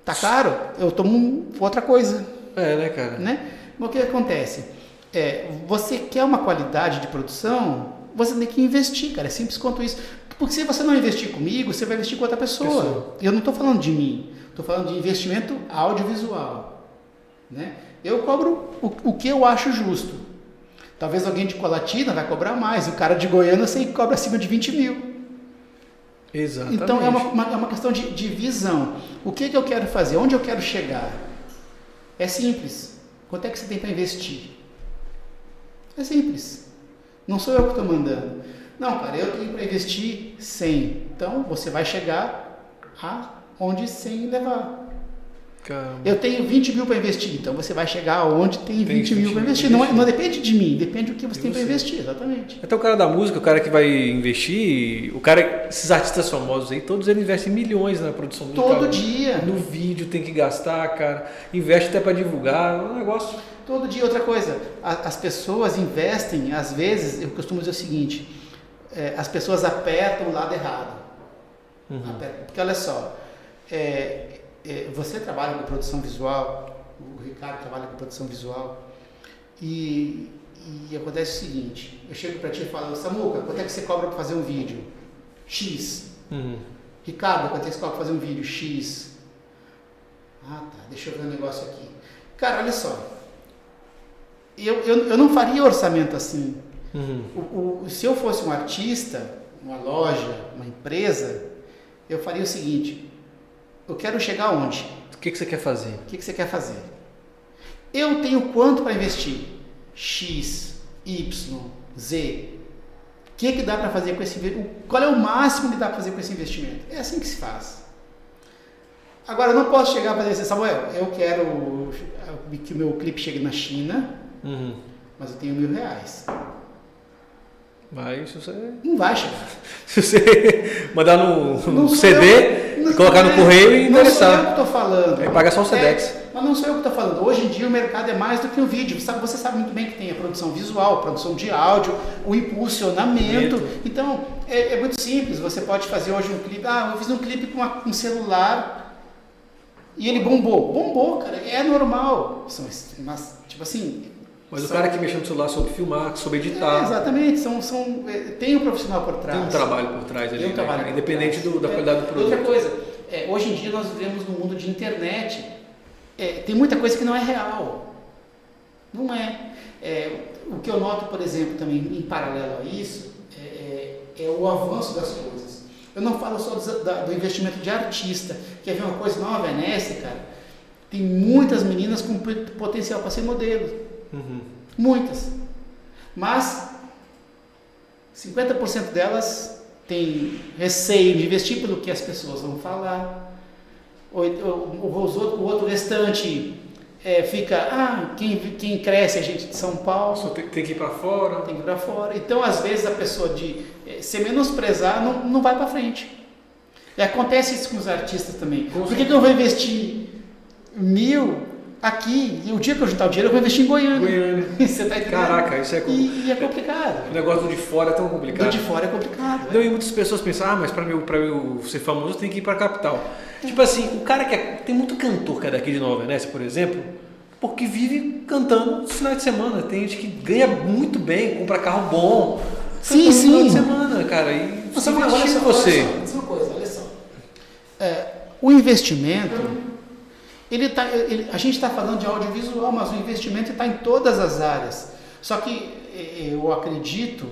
Tá caro? Eu tomo outra coisa. É, né, cara? Né? Mas o que acontece? É, você quer uma qualidade de produção, você tem que investir, cara. É simples quanto isso. Porque se você não investir comigo, você vai investir com outra pessoa. pessoa. Eu não estou falando de mim, estou falando de investimento audiovisual. Né? Eu cobro o, o, que eu acho justo. Talvez alguém de Colatina vai cobrar mais, o cara de Goiânia sei que cobra acima de 20 mil. Exatamente. Então é uma, uma, é uma questão de, de visão. O que, que eu quero fazer? Onde eu quero chegar? É simples. Quanto é que você tem para investir? É simples. Não sou eu que estou mandando. Não, cara, eu tenho para investir 100. Então você vai chegar a onde 100 levar. Caramba. Eu tenho 20 mil para investir, então você vai chegar onde tem 20, tem 20 mil para investir. Não, é, não, depende de mim, depende do que você tem para investir, exatamente. Até o cara da música, o cara que vai investir, o cara, esses artistas famosos aí, todos eles investem milhões na produção musical. Todo dia. No vídeo tem que gastar, cara. Investe até para divulgar, é um negócio. Todo dia, outra coisa, as pessoas investem, às vezes, eu costumo dizer o seguinte, é, as pessoas apertam o lado errado. Uhum. Apertam, porque olha só, é, você trabalha com produção visual, o Ricardo trabalha com produção visual, e, e acontece o seguinte, eu chego para ti e falo, Samuca, quanto é que você cobra para fazer um vídeo? X. Uhum. Ricardo, quanto é que você cobra para fazer um vídeo? X. Ah, tá, deixa eu ver um negócio aqui. Cara, olha só, eu, eu, eu não faria orçamento assim. Uhum. O, o, se eu fosse um artista, uma loja, uma empresa, eu faria o seguinte: eu quero chegar onde? O que, que você quer fazer? O que, que você quer fazer? Eu tenho quanto para investir? X, Y, Z. O que, que dá para fazer com esse Qual é o máximo que dá para fazer com esse investimento? É assim que se faz. Agora, eu não posso chegar para dizer, Samuel, eu quero que o meu clipe chegue na China, Uhum. mas eu tenho mil reais. Vai, se você, Não vai chegar. se você mandar no, no CD, eu- colocar no é, correio e Não sou eu que estou falando. Aí paga só o Sedex. É, mas não sou eu que estou falando. Hoje em dia o mercado é mais do que o vídeo. Sabe, você sabe muito bem que tem a produção visual, a produção de áudio, o impulsionamento. Então, é, é muito simples. Você pode fazer hoje um clipe. Ah, eu fiz um clipe com um celular e ele bombou. Bombou, cara. É normal. São, mas, tipo assim... Mas o são- cara que mexe no celular soube filmar, soube É, editar, exatamente. São, são, é, tem um profissional por trás. tem um trabalho por trás ali, Tem um né, trabalho cara? por independente trás. do- da É, qualidade do produto. Outra coisa, é, hoje em dia nós vivemos num mundo de internet. É, tem muita coisa que não é real. Não é. É, O que eu noto, por exemplo, também em paralelo a isso, é, é- é o avanço das coisas. Eu não falo só do, da- do investimento de artista. Quer ver uma coisa nova, Venécia, cara? Tem muitas meninas com potencial para ser modelo. Uhum. Muitas. Mas 50% delas têm receio de investir pelo que as pessoas vão falar. O, o, o outro restante é, fica, ah, quem, quem cresce é gente de São Paulo, Só tem, tem que ir pra fora. tem que ir para fora. Então, às vezes, a pessoa de eh, se menosprezar não, não vai para frente. E acontece isso com os artistas também. Por que, que eu vou investir mil aqui e o dia que eu juntar o dinheiro eu vou investir em Goiânia? Goiânia. Você tá entendendo? Caraca, isso é complicado. E, é complicado. O negócio do de fora é tão Do complicado. de fora é complicado. Não, e muitas pessoas pensam, ah, mas pra eu, pra eu ser famoso tenho que ir pra capital. Tipo assim, o cara que é, tem muito cantor que é daqui de Nova Venécia, por exemplo, porque vive cantando no final de semana. Tem gente que ganha muito bem, compra carro bom. Sim, cantando no final de sim. semana, cara. E Mas se olha só, você. Olha só, olha só. É, o investimento, ele tá, ele- a gente está falando de audiovisual, mas o investimento está em todas as áreas. Só que eh, eu acredito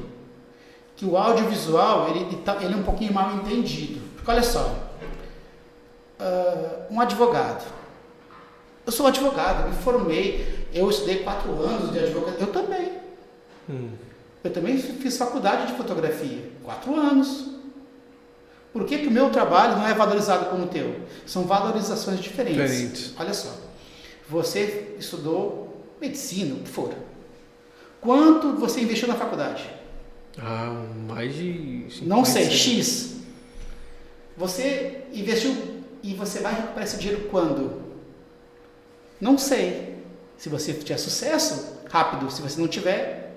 que o audiovisual ele, ele tá- ele é um pouquinho mal entendido. Porque olha só, ah, um advogado. Eu sou advogado, me formei, eu estudei quatro anos de advocacia. Eu também. Hum. Eu também fiz faculdade de fotografia, quatro anos. Por que, que o meu trabalho não é valorizado como o teu? São valorizações diferentes. Diferentes. Olha só, você estudou medicina, o que for. Quanto você investiu na faculdade? Ah, mais de. Não 50, sei, 100. X. Você investiu e você vai recuperar esse dinheiro quando? Não sei. Se você tiver sucesso, rápido. Se você não tiver,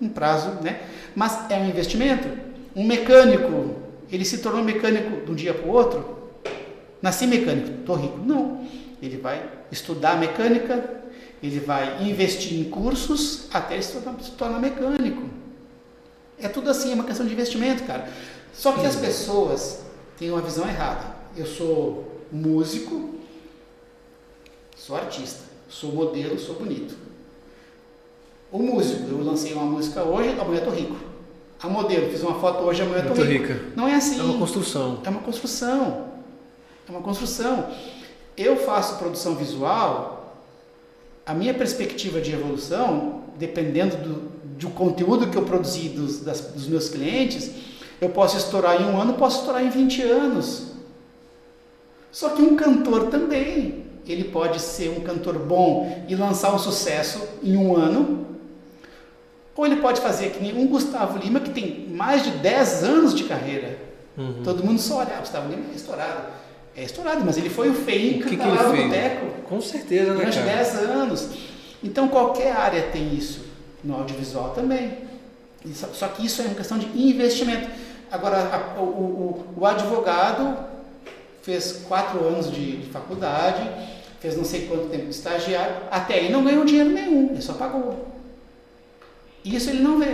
um prazo, né? Mas é um investimento. Um mecânico, ele se tornou mecânico de um dia para o outro? Nasci mecânico, estou rico. Não. Ele vai estudar mecânica, ele vai investir em cursos até ele se tornar, se tornar mecânico. É tudo assim, é uma questão de investimento, cara. Só que as pessoas têm uma visão errada. Eu sou músico, sou artista, sou modelo, sou bonito. O músico, eu lancei uma música hoje, amanhã eu tô rico. A modelo, fiz uma foto hoje, amanhã eu tô, rico. rica. Não é assim. É uma construção. É uma construção. É uma construção. Eu faço produção visual, a minha perspectiva de evolução, dependendo do, do conteúdo que eu produzi dos, das- dos meus clientes, eu posso estourar em um ano, posso estourar em 20 anos. Só que um cantor também, ele pode ser um cantor bom e lançar um sucesso em um ano, ou ele pode fazer que nem um Gustavo Lima, que tem mais de 10 anos de carreira. Uhum. Todo mundo só olha, ah, Gustavo Lima é estourado. É estourado, mas ele foi o feio O que, que tá ele fez? boteco Com certeza, né, durante cara? 10 anos. Então qualquer área tem isso. No audiovisual também. Só, só que isso é uma questão de investimento. Agora, a- o, o- o advogado fez quatro anos de, de faculdade, fez não sei quanto tempo de estagiário, até aí não ganhou dinheiro nenhum, ele só pagou. Isso ele não vê.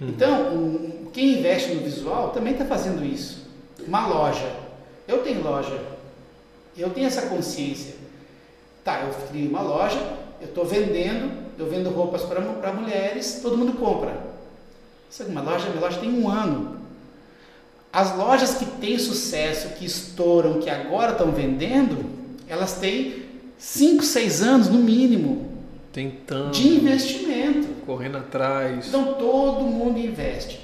Uhum. Então, um- quem investe no visual também está fazendo isso. Uma loja. Eu tenho loja. Eu tenho essa consciência. Tá, eu criei uma loja, eu estou vendendo, eu vendo roupas para mulheres, todo mundo compra. Sabe, uma loja, minha loja tem um ano. As lojas que têm sucesso, que estouram, que agora estão vendendo, elas têm 5, 6 anos no mínimo Tentando, de investimento. correndo atrás. Então todo mundo investe.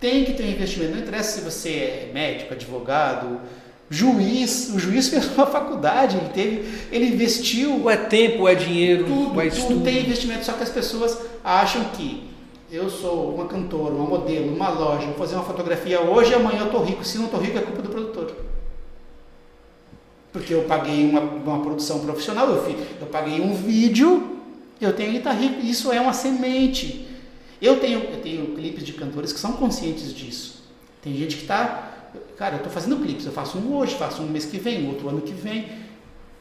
Tem que ter um investimento. Não interessa se você é médico, advogado, Juiz, o juiz fez uma faculdade, ele teve, ele investiu. Ou é tempo, ou é dinheiro, tudo, é tudo tem investimento, só que as pessoas acham que eu sou uma cantora, uma modelo, uma loja, vou fazer uma fotografia hoje e amanhã eu tô rico. Se não tô rico é culpa do produtor. Porque eu paguei uma, uma produção profissional, eu, fiz, eu paguei um vídeo, eu tenho que estar rico. Isso é uma semente. Eu tenho, eu tenho clipes de cantores que são conscientes disso. Tem gente que está. Cara, eu estou fazendo clipes, eu faço um hoje, faço um mês que vem, outro ano que vem.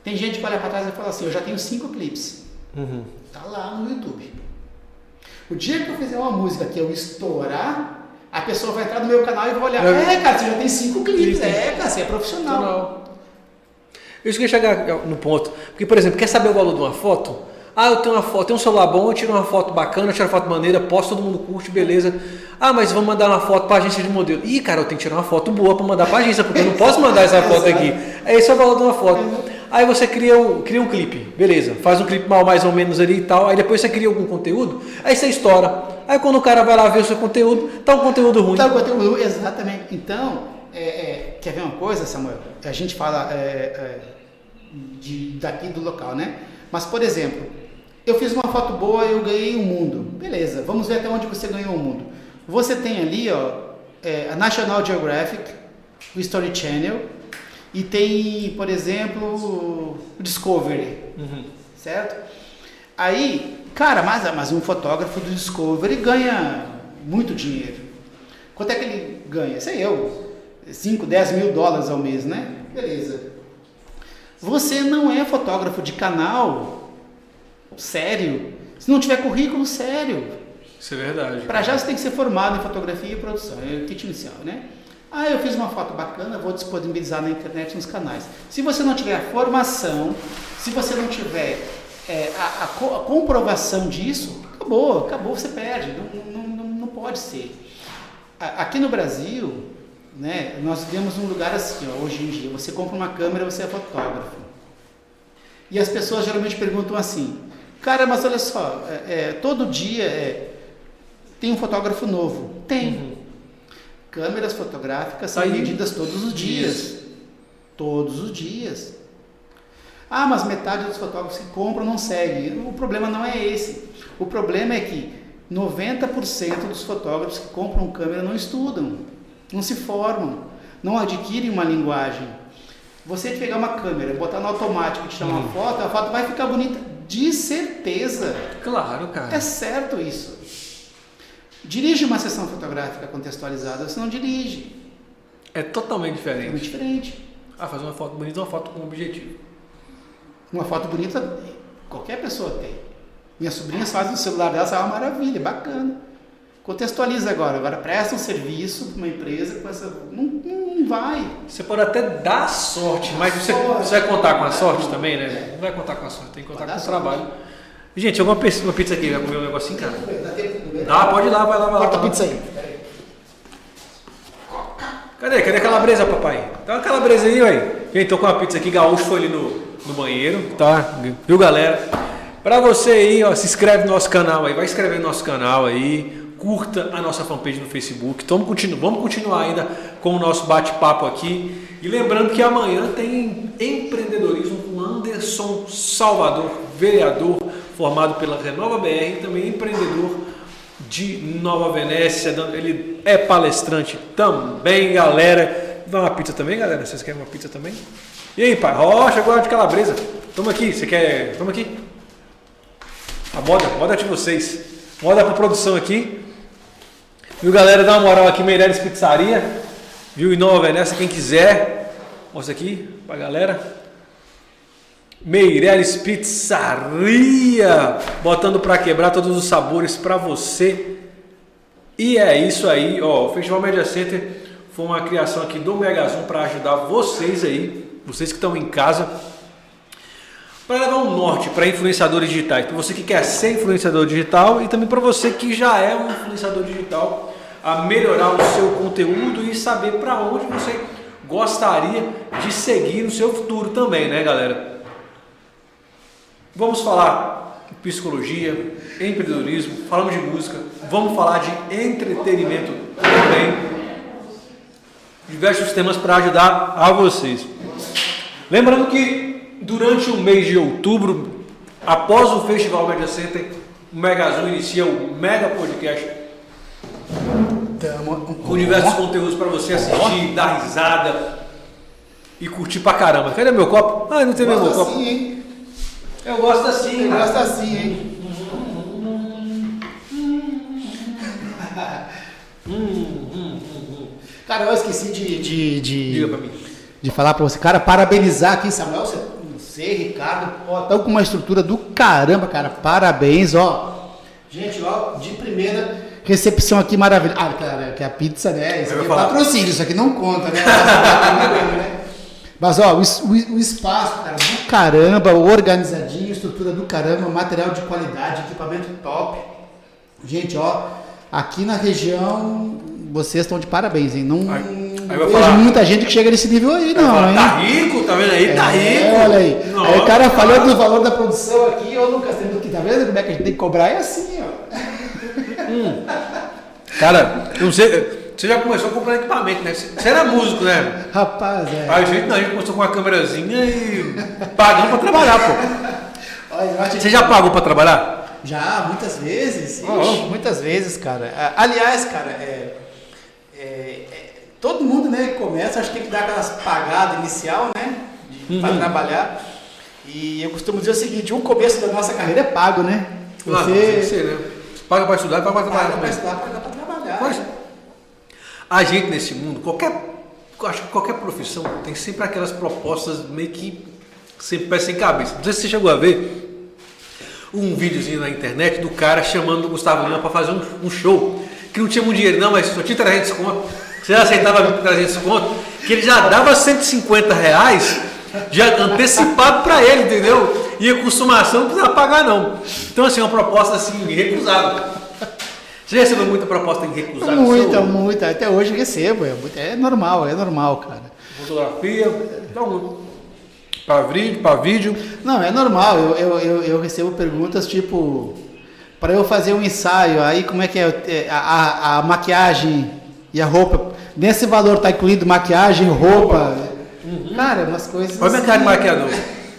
Tem gente que olha para trás e fala assim: eu já tenho cinco clipes. Uhum. Tá lá no YouTube. O dia que eu fizer uma música que eu estourar, a pessoa vai entrar no meu canal e vai olhar: é, cara, você já tem cinco clipes. É, cara, você é profissional. Profissional. Eu queria chegar no ponto. Porque, por exemplo, quer saber o valor de uma foto? Ah, eu tenho uma foto, tenho um celular bom, eu tiro uma foto bacana, eu tiro uma foto maneira, posto, todo mundo curte, beleza. Ah, mas vamos mandar uma foto para agência de modelo. Ih, cara, eu tenho que tirar uma foto boa para mandar para agência, porque eu não posso mandar essa foto aqui. É esse é o valor de uma foto. Aí você cria um, cria um clipe, beleza, faz um clipe mal mais ou menos ali e tal, aí depois você cria algum conteúdo, aí você estoura. Aí quando o cara vai lá ver o seu conteúdo, tá um conteúdo ruim. Tá um conteúdo ruim, exatamente. Então, é, é, quer ver uma coisa, Samuel? A gente fala é, é, de, daqui do local, né? Mas, por exemplo, eu fiz uma foto boa, eu ganhei o um mundo. Beleza, vamos ver até onde você ganhou o mundo. Você tem ali, ó, é, a National Geographic, o Story Channel, e tem, por exemplo, o Discovery, Uhum. certo? Aí, cara, mas, mas um fotógrafo do Discovery ganha muito dinheiro. Quanto é que ele ganha? Sei eu, 5, 10 mil dólares ao mês, né? Beleza. Você não é fotógrafo de canal sério se não tiver currículo sério. Isso é verdade. Para já você tem que ser formado em fotografia e produção, é o kit inicial, né? Ah, eu fiz uma foto bacana, vou disponibilizar na internet nos canais. Se você não tiver a formação, se você não tiver é, a, a, co- a comprovação disso, acabou, acabou, você perde. Não, não, não, não pode ser. A- Aqui no Brasil, né, nós temos um lugar assim, ó, hoje em dia, você compra uma câmera, você é fotógrafo. E as pessoas geralmente perguntam assim, cara, mas olha só, é, é, todo dia é, tem um fotógrafo novo. Tem. Câmeras fotográficas são medidas todos os dias. dias. Todos os dias. Ah, mas metade dos fotógrafos que compram não segue. O problema não é esse. O problema é que 90% dos fotógrafos que compram câmera não estudam, não se formam, não adquirem uma linguagem. Você pegar uma câmera, botar no automático e tirar uma foto, a foto vai ficar bonita de certeza. Claro, cara. É certo isso. Dirige uma sessão fotográfica contextualizada, você não dirige. É totalmente É diferente. muito diferente. Ah, fazer uma foto bonita, uma foto com objetivo. Uma foto bonita, qualquer pessoa tem. Minhas sobrinhas fazem no celular delas, é uma maravilha, bacana. Contextualiza agora, agora presta um serviço para uma empresa com essa. Não, não vai. Você pode até dar sorte, mas você, você vai contar com a sorte também, né? Não vai contar com a sorte, tem que contar com o trabalho. Gente, alguma pizza, uma pizza aqui, vai comer um negocinho, cara? Dá pode ir lá, vai lá, vai lá. Corta a pizza aí. Cadê? Cadê a calabresa, papai? Dá uma calabresa aí, ué. Gente, tô com uma pizza aqui, Gaúcho foi ali no, no banheiro, tá? Viu, galera? Pra você aí, ó, se inscreve no nosso canal aí, vai inscrever no nosso canal aí, curta a nossa fanpage no Facebook. Continu vamos continuar ainda com o nosso bate-papo aqui. E lembrando que amanhã tem empreendedorismo com Anderson Salvador, vereador formado pela Renova BR, também empreendedor de Nova Venécia. Ele é palestrante também, galera. Dá uma pizza também, galera? Vocês querem uma pizza também? E aí, pai? Ó, chegou a de calabresa. Toma aqui, você quer? Toma aqui. A moda, moda de vocês. Moda pra produção aqui. Viu, galera? Dá uma moral aqui, Meireles Pizzaria. Viu? Em Nova Venécia, quem quiser. Mostra aqui pra galera. Meireles Pizzaria, botando para quebrar todos os sabores para você. E é isso aí, ó, o Festival Media Center foi uma criação aqui do Megazon para ajudar vocês aí, vocês que estão em casa, para levar um norte para influenciadores digitais, para você que quer ser influenciador digital e também para você que já é um influenciador digital, a melhorar o seu conteúdo e saber para onde você gostaria de seguir no seu futuro também, né, galera? Vamos falar psicologia, empreendedorismo, falamos de música, vamos falar de entretenimento também. diversos temas para ajudar a vocês. Lembrando que durante o mês de outubro, após o Festival Media Center, o Mega Azul inicia o Mega Podcast com diversos conteúdos para você assistir, dar risada e curtir pra caramba. Cadê meu copo? Ah, não tem meu copo. assim, hein? Eu gosto assim, Eu né? gosto assim, hein? Cara, eu esqueci de, de, de, pra de falar pra você. Cara, parabenizar aqui, Samuel, você, você Ricardo, ó, estão com uma estrutura do caramba, cara. Parabéns, ó. Gente, ó, de primeira recepção aqui maravilhosa. Ah, cara, que a pizza, né? Isso Eu aqui é falar. patrocínio, isso aqui não conta, né? né? Mas, ó, o, o, o espaço, cara, do caramba, organizadinho, estrutura do caramba, material de qualidade, equipamento top. Gente, ó, aqui na região, vocês estão de parabéns, hein? Não aí vai falar- muita gente que chega nesse nível aí, não, Fala, hein? tá rico, tá vendo aí? Tá É, rico. Olha aí. Nossa. Aí o cara falou do valor da produção aqui, ô Lucas, temos que, tá vendo como é que a gente tem que cobrar? É assim, ó. Cara, eu não sei. Você já começou comprando equipamento, né? Você você era músico, né? Rapaz, é. A gente não, a gente começou com uma câmerazinha e pagando pra trabalhar, pô. Olha, Você já pagou pra trabalhar? Já, muitas vezes. Ixi, muitas vezes, cara. Aliás, cara, é, é- é- todo mundo né, que começa, acho que tem que dar aquelas pagadas inicial, né? De, Pra Uhum. trabalhar. E eu costumo dizer o seguinte, o começo da nossa carreira é pago, né? Ah, tem que Você ser, né? Paga pra estudar paga paga trabalhar. pra também. estudar, paga pra trabalhar. Mas a gente nesse mundo, qualquer, acho que qualquer profissão tem sempre aquelas propostas meio que sem pé sem cabeça. Não sei se você chegou a ver um videozinho na internet do cara chamando o Gustavo Lima para fazer um, um show que não tinha muito dinheiro não, mas só tinha 300 conto. Você aceitava vir por 300 conto, que ele já dava 150 reais já antecipado para ele, entendeu? E a consumação não precisava pagar não. Então assim, é uma proposta assim irrecusável. Você recebeu muita proposta irrecusável? Muita, Seu- muita. Até hoje eu recebo. É, é normal, é normal, cara. Fotografia, então, para vídeo, para vídeo. Não, é normal. Eu, eu, eu, eu recebo perguntas tipo, para eu fazer um ensaio, aí como é que é é, a, a, a maquiagem e a roupa? Nesse valor tá incluído maquiagem, roupa. Cara, umas coisas. Olha minha cara de assim- maquiador.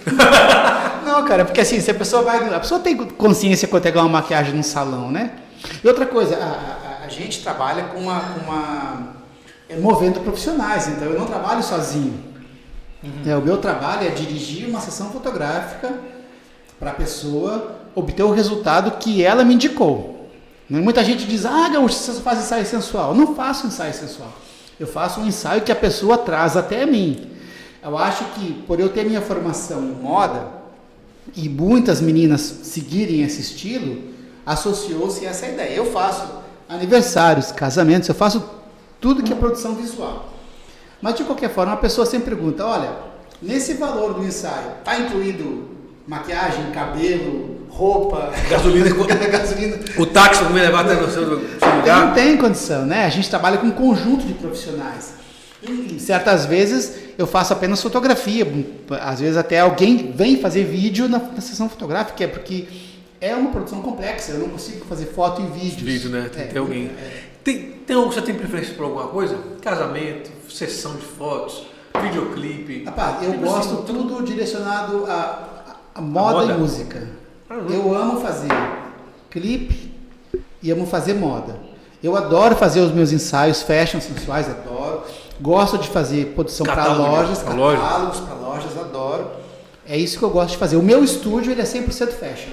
Não, cara, porque assim, se a pessoa vai. A pessoa tem consciência quando pegar uma maquiagem num salão, né? E outra coisa, a, a- a gente trabalha com uma. Uma é, movendo profissionais, então eu não trabalho sozinho. É, o meu trabalho é dirigir uma sessão fotográfica para a pessoa obter o resultado que ela me indicou. Né? Muita gente diz, ah, Gaúcho, você faz ensaio sensual. Eu não faço ensaio sensual. Eu faço um ensaio que a pessoa traz até mim. Eu acho que por eu ter minha formação em moda e muitas meninas seguirem esse estilo, associou-se essa ideia. Eu faço aniversários, casamentos, eu faço tudo que é produção visual. Mas de qualquer forma, a pessoa sempre pergunta: olha, nesse valor do ensaio, está incluído maquiagem, cabelo, roupa, Gasolina. gasolina? O táxi vai levar até no seu, seu Não lugar. tem condição, né? A gente trabalha com um conjunto de profissionais. Certas vezes eu faço apenas fotografia, às vezes até alguém vem fazer vídeo na, na sessão fotográfica, é porque é uma produção complexa, eu não consigo fazer foto e vídeo. Vídeo, né? Tem É, que ter alguém. Tem, tem algum, você tem preferência por alguma coisa? Casamento, sessão de fotos, videoclipe. Rapaz, eu Tipo gosto assim, tudo direcionado a, a- a moda, moda? e música. Não. Eu amo fazer clipe e amo fazer moda. Eu adoro fazer os meus ensaios fashion sensuais, adoro. Gosto de fazer produção para Catálogo, lojas, pra loja. catálogos para lojas, adoro. É isso que eu gosto de fazer. O meu estúdio ele é 100% fashion.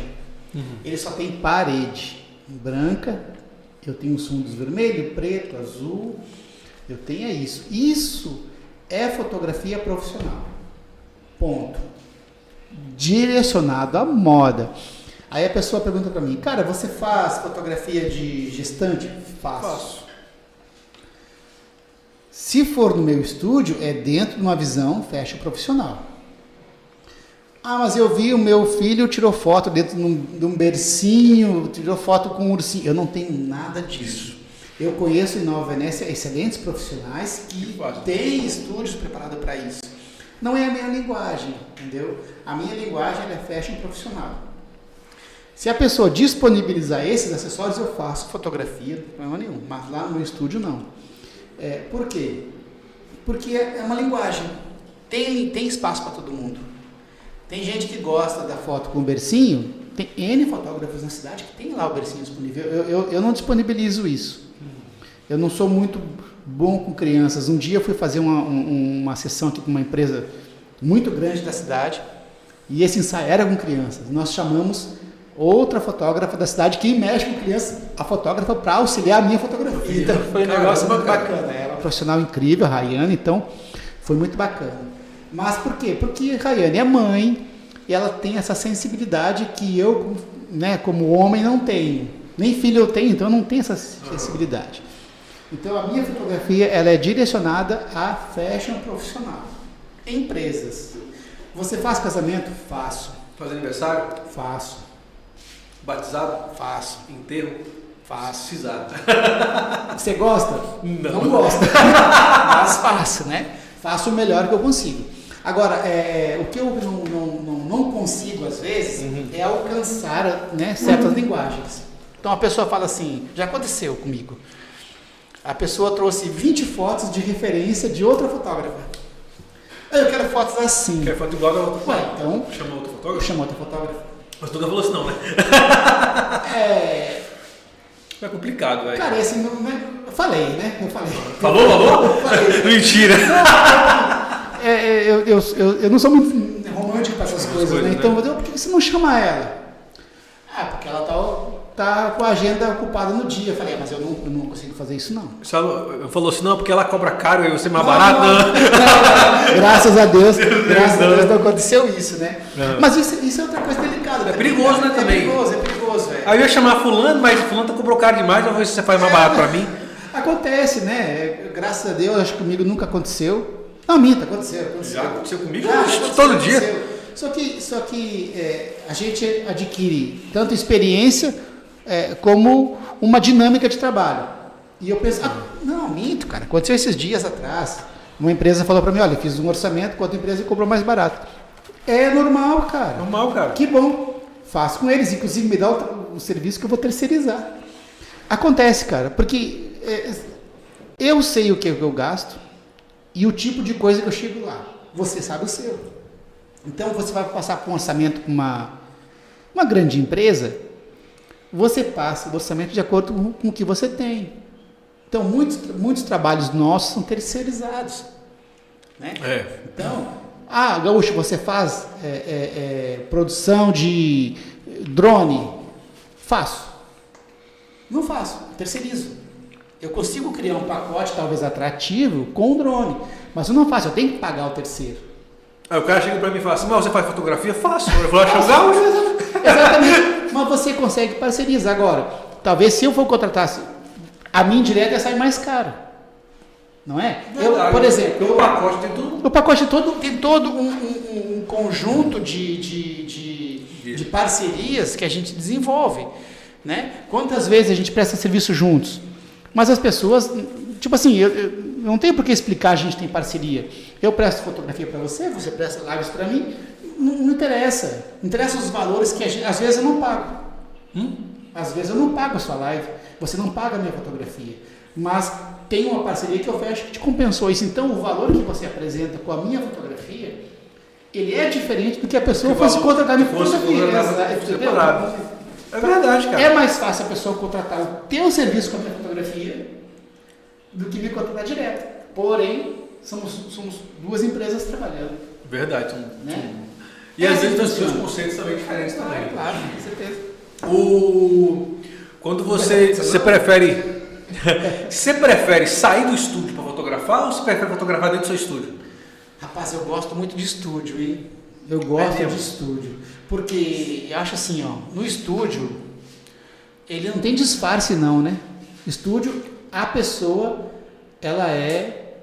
Uhum. Ele só tem parede branca, eu tenho os fundos vermelho, preto, azul. Eu tenho é isso. Isso é fotografia profissional. Ponto. Direcionado à moda. Aí a pessoa pergunta para mim, cara, você faz fotografia de gestante? Faço. Faço. Se for no meu estúdio, é dentro de uma visão fashion profissional. Ah, mas eu vi o meu filho tirou foto dentro de um, de um bercinho, tirou foto com um ursinho. Eu não tenho nada disso. Eu conheço em Nova Venécia excelentes profissionais que têm estúdios preparados para isso. Não é a minha linguagem, entendeu? A minha linguagem é fashion profissional. Se a pessoa disponibilizar esses acessórios, eu faço fotografia, não tem problema nenhum. Mas lá no meu estúdio, não. É, por quê? Porque é uma linguagem. Tem, tem espaço para todo mundo. Tem gente que gosta da foto com o bercinho, tem N fotógrafos na cidade que tem lá o bercinho disponível. Eu, eu, eu não disponibilizo isso. Eu não sou muito bom com crianças. Um dia eu fui fazer uma, um, uma sessão aqui com uma empresa muito grande da cidade e esse ensaio era com crianças. Nós chamamos outra fotógrafa da cidade que mexe com crianças, a fotógrafa para auxiliar a minha fotografia. Então foi um negócio muito bacana. Ela é uma profissional incrível, a Rayane, então foi muito bacana. Mas por quê? Porque a Rayane é mãe e ela tem essa sensibilidade que eu, né, como homem, não tenho. Nem filho eu tenho, então eu não tenho essa sensibilidade. Então a minha fotografia ela é direcionada a fashion profissional. Empresas. Você faz casamento? Faço. Faz aniversário? Faço. Batizado? Faço. Enterro? Faço. Cisado. Você gosta? Não. Não gosta. Mas faço, né? Faço o melhor que eu consigo. Agora, é, o que eu não, não, não, consigo, às vezes, Uhum. é alcançar né, certas linguagens. Então, a pessoa fala assim, já aconteceu comigo. A pessoa trouxe 20 fotos de referência de outra fotógrafa. "Ah, Eu quero fotos assim. Quer foto igual da outra? Ué, então, Chamou outro eu fotógrafo? chamo outra fotógrafa. Mas tu nunca falou assim não, né? É, É complicado, velho. cara, esse não, né? Eu falei, né? Eu falei. Falou, falou? Mentira. É, é, eu, eu, eu, eu não sou muito romântico para essas coisas, coisas, né? né? Então, eu, por que você não chama ela? Ah, porque ela tá, tá com a agenda ocupada no dia. Eu falei, ah, mas eu não, eu não consigo fazer isso, não. Você falou assim, não, porque ela cobra caro e você é mais Não, barato. não. Graças a Deus, graças a. Deus não aconteceu isso, né? Mas isso, isso é outra coisa delicada. É perigoso, né, É também? perigoso, é perigoso. Aí eu ia chamar fulano, mas fulano tá cobrou caro demais, talvez você faz mais barato pra mim. Acontece, né? Graças a Deus, acho que comigo nunca aconteceu. Não, minta, aconteceu. aconteceu. Já aconteceu comigo? Já, aconteceu, todo dia. aconteceu. Só que, só que é, a gente adquire tanto experiência é, como uma dinâmica de trabalho. E eu penso, ah, não, minto, cara. Aconteceu esses dias atrás. Uma empresa falou para mim, olha, eu fiz um orçamento com outra empresa e cobrou mais barato. É normal, cara. Normal, cara. Que bom. Faço com eles, inclusive me dá o, o serviço que eu vou terceirizar. Acontece, cara, porque é, eu sei o que eu gasto e o tipo de coisa que eu chego lá. Você sabe o seu. Então você vai passar por um orçamento com uma, uma grande empresa, você passa o orçamento de acordo com, com o que você tem. Então muitos, muitos trabalhos nossos são terceirizados. Né? É. Então, ah, Gaúcho, você faz é, é, é, produção de drone? Faço. Não faço, terceirizo. Eu consigo criar um pacote talvez atrativo com o drone, mas eu não faço, eu tenho que pagar o terceiro. Aí o cara chega pra mim e fala assim, mas você faz fotografia? Faço. Eu vou achar o gaúcho. Exatamente. Mas você consegue parcerizar agora. Talvez se eu for contratar, a minha indireta ia sair mais caro. Não é? Eu, por exemplo, o pacote tem tudo. O pacote todo tem todo um, um- um conjunto de, de, de, de parcerias que a gente desenvolve. Né? Quantas vezes a gente presta serviço juntos? Mas as pessoas, tipo assim, eu, eu não tenho por que explicar a gente tem parceria. Eu presto fotografia para você, você presta lives para mim, não, não interessa. Interessa os valores que a gente, às vezes eu não pago. Hum? Às vezes eu não pago a sua live, você não paga a minha fotografia. Mas tem uma parceria que eu fecho que te compensou isso. Então o valor que você apresenta com a minha fotografia, ele é diferente do que a pessoa Que fosse contratar minha fotografia. entendeu? É verdade, cara. É mais fácil a pessoa contratar o teu serviço com a minha fotografia do que me contratar direto. Porém, somos, somos duas empresas trabalhando. Verdade. Né? E É às vezes os seus conceitos também diferentes também. Claro, com certeza. O... Quando você, você prefere. Você prefere sair do estúdio para fotografar ou você prefere fotografar dentro do seu estúdio? Rapaz, eu gosto muito de estúdio, hein? Eu gosto mesmo? de estúdio. Porque eu acho assim, ó, no estúdio, ele não tem disfarce não, né? Estúdio, a pessoa, ela é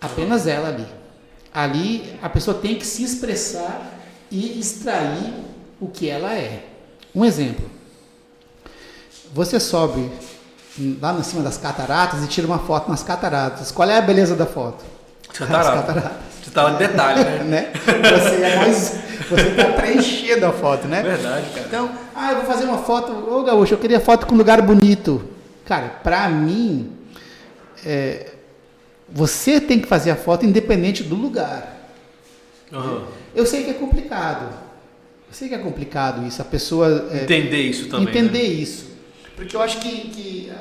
apenas ela ali. Ali a pessoa tem que se expressar e extrair o que ela é. Um exemplo. Você sobe lá em cima das cataratas e tira uma foto nas cataratas. Qual é a beleza da foto? As Catarata. cataratas Você tá em detalhe, né? né? Você é mais. Você está preenchendo a foto, né? Verdade, cara. Então, ah, eu vou fazer uma foto. Ô Gaúcho, eu queria foto com um lugar bonito. Cara, pra mim, é, você tem que fazer a foto independente do lugar. Aham. Eu sei que é complicado. Eu sei que é complicado isso. A pessoa. é, Entender isso também. entender né? isso. Porque eu acho que, que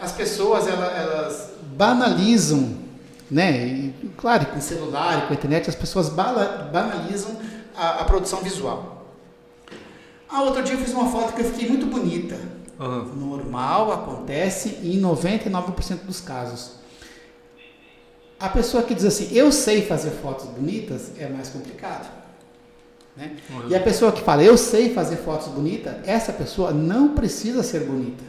as pessoas ela- elas banalizam, né? E, claro, com celular e com a internet, as pessoas banalizam a, a produção visual. Ah, outro dia eu fiz uma foto que eu fiquei muito bonita. Aham. Normal, acontece em 99% dos casos. A pessoa que diz assim, eu sei fazer fotos bonitas, é mais complicado. Né? Uhum. E a pessoa que fala, eu sei fazer fotos bonitas, essa pessoa não precisa ser bonita.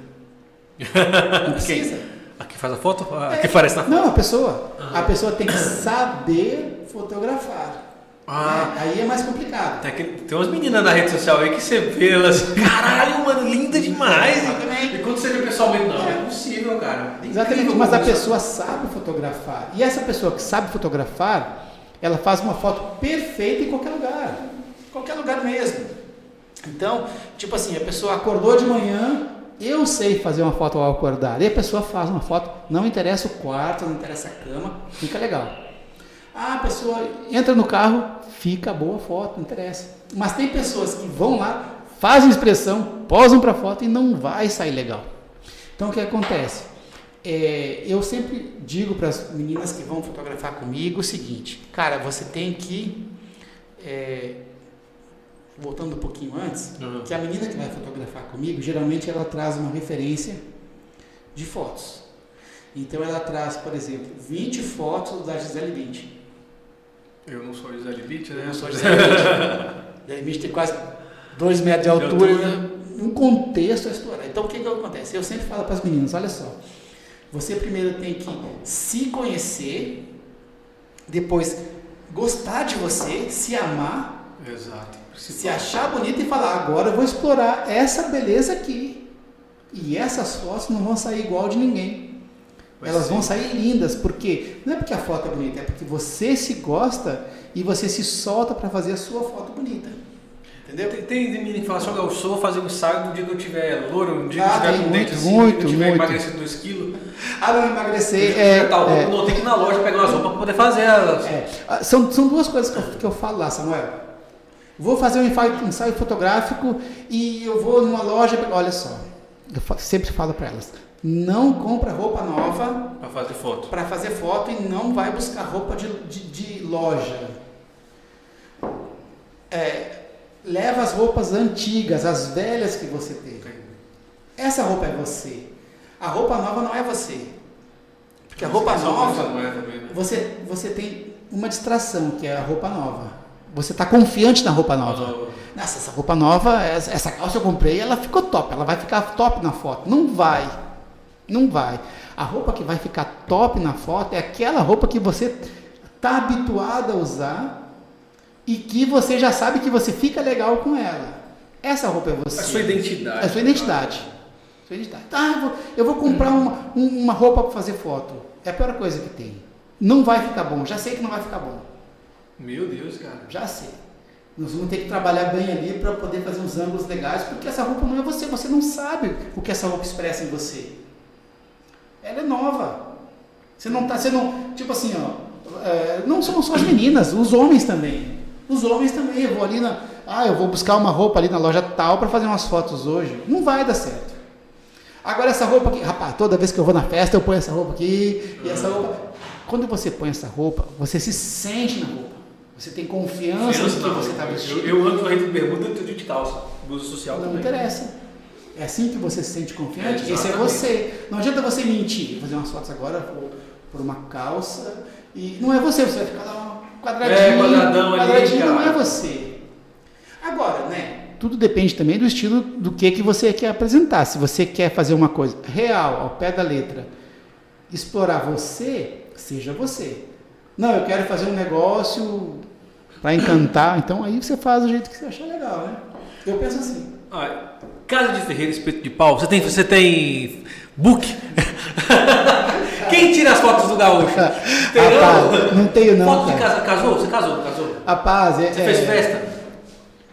Não precisa. A que faz a foto? A É. que aparece na foto? Não, a pessoa. A pessoa tem que saber fotografar. Ah. É, aí é mais complicado. Tem, aquele- tem umas meninas na rede social aí que você vê elas, caralho, mano, linda demais. Exatamente. E quando você vê pessoalmente, não, é possível, cara. É Exatamente, mas a pessoa sabe fotografar. E essa pessoa que sabe fotografar, ela faz uma foto perfeita em qualquer lugar. Qualquer lugar mesmo. Então, tipo assim, a pessoa acordou de manhã, eu sei fazer uma foto ao acordar. E a pessoa faz uma foto, não interessa o quarto, não interessa a cama, fica legal. Ah, a pessoa entra no carro, fica boa foto, não interessa. Mas tem pessoas que vão lá, fazem expressão, posam para foto e não vai sair legal. Então o que acontece? É, eu sempre digo para as meninas que vão fotografar comigo o seguinte, cara, você tem que, é, voltando um pouquinho antes, Uhum. que a menina que vai fotografar comigo, geralmente ela traz uma referência de fotos. Então ela traz, por exemplo, 20 fotos da Gisele Bündchen. Eu não sou Gisele Beach, né? Eu sou Gisele Bündchen. Gisele Bündchen tem quase 2 metros de altura, altura. né? um contexto a explorar. Então o que, que acontece? Eu sempre falo para as meninas, olha só, você primeiro tem que se conhecer, depois gostar de você, se amar, Exato. Se achar bonita e falar, agora eu vou explorar essa beleza aqui. E essas fotos não vão sair igual de ninguém. Elas ser. vão sair lindas, porque não é porque a foto é bonita, é porque você se gosta e você se solta para fazer a sua foto bonita. Entendeu? Tem, tem menina que fala assim, "Olha, eu só vou fazer um ensaio no dia que eu tiver louro, um dia que Ah, eu tiver com muito, dente assim, muito, que eu tiver muito. emagrecido 2 quilos. Ah, não emagrecer. É, É, tal, é, Não, tem que ir na loja pegar umas roupas pra poder fazer elas. é. Ah, São, são duas coisas que eu, que eu falo lá, Samuel. Vou fazer um ensaio, ensaio fotográfico e eu vou numa loja. Olha só, eu sempre falo para elas: não compra roupa nova Pra fazer foto. para fazer foto e não vai buscar roupa de, de, de loja. É, leva as roupas antigas, as velhas que você tem. Essa roupa é você. A roupa nova não é você. Porque a roupa nova, é né? você, você tem uma distração, que é a roupa nova. Você está confiante na roupa nova. Nossa, essa roupa nova, essa, calça eu comprei, ela ficou top, ela vai ficar top na foto. Não vai. Não vai. A roupa que vai ficar top na foto é aquela roupa que você está habituado a usar e que você já sabe que você fica legal com ela. Essa roupa é você. A sua identidade. É a sua identidade. Sua identidade. Tá, eu vou, eu vou comprar uma, um- uma roupa para fazer foto. É a pior coisa que tem. Não vai ficar bom. Já sei que não vai ficar bom. Meu Deus, cara. Já sei. Nós vamos ter que trabalhar bem ali para poder fazer uns ângulos legais, porque essa roupa não é você. Você não sabe o que essa roupa expressa em você. Ela é nova. Você não tá, você não, tipo assim, ó, é, não são só as meninas, os homens também. Os homens também. Eu vou ali na, ah, eu vou buscar uma roupa ali na loja tal para fazer umas fotos hoje. Não vai dar certo. Agora essa roupa aqui, rapaz, toda vez que eu vou na festa eu ponho essa roupa aqui e essa roupa. Quando você põe essa roupa, você se sente na roupa. Você tem confiança no que não, você está eu, vestindo. eu ando correndo de bermuda e tudo de calça. Blusa social Não também. interessa. É assim que você se sente confiante? É, Esse é você. Não adianta você mentir. Vou fazer umas fotos agora por uma calça. E não é você, você vai ficar lá quadradinho. É, quadradão ali, quadradinho não cara. é você. Agora, né? Tudo depende também do estilo do que, que você quer apresentar. Se você quer fazer uma coisa real, ao pé da letra, explorar você, seja você. Não, eu quero fazer um negócio para encantar. Então aí você faz do jeito que você achar legal, né? Eu penso assim. Ah, casa de Ferreira, espeto de pau. Você tem, você tem book? Quem tira as fotos do gaúcho? Rapaz, não tenho não, Foto de cara. casa, casou? Você casou? Casou? Rapaz, é, Você é- fez festa?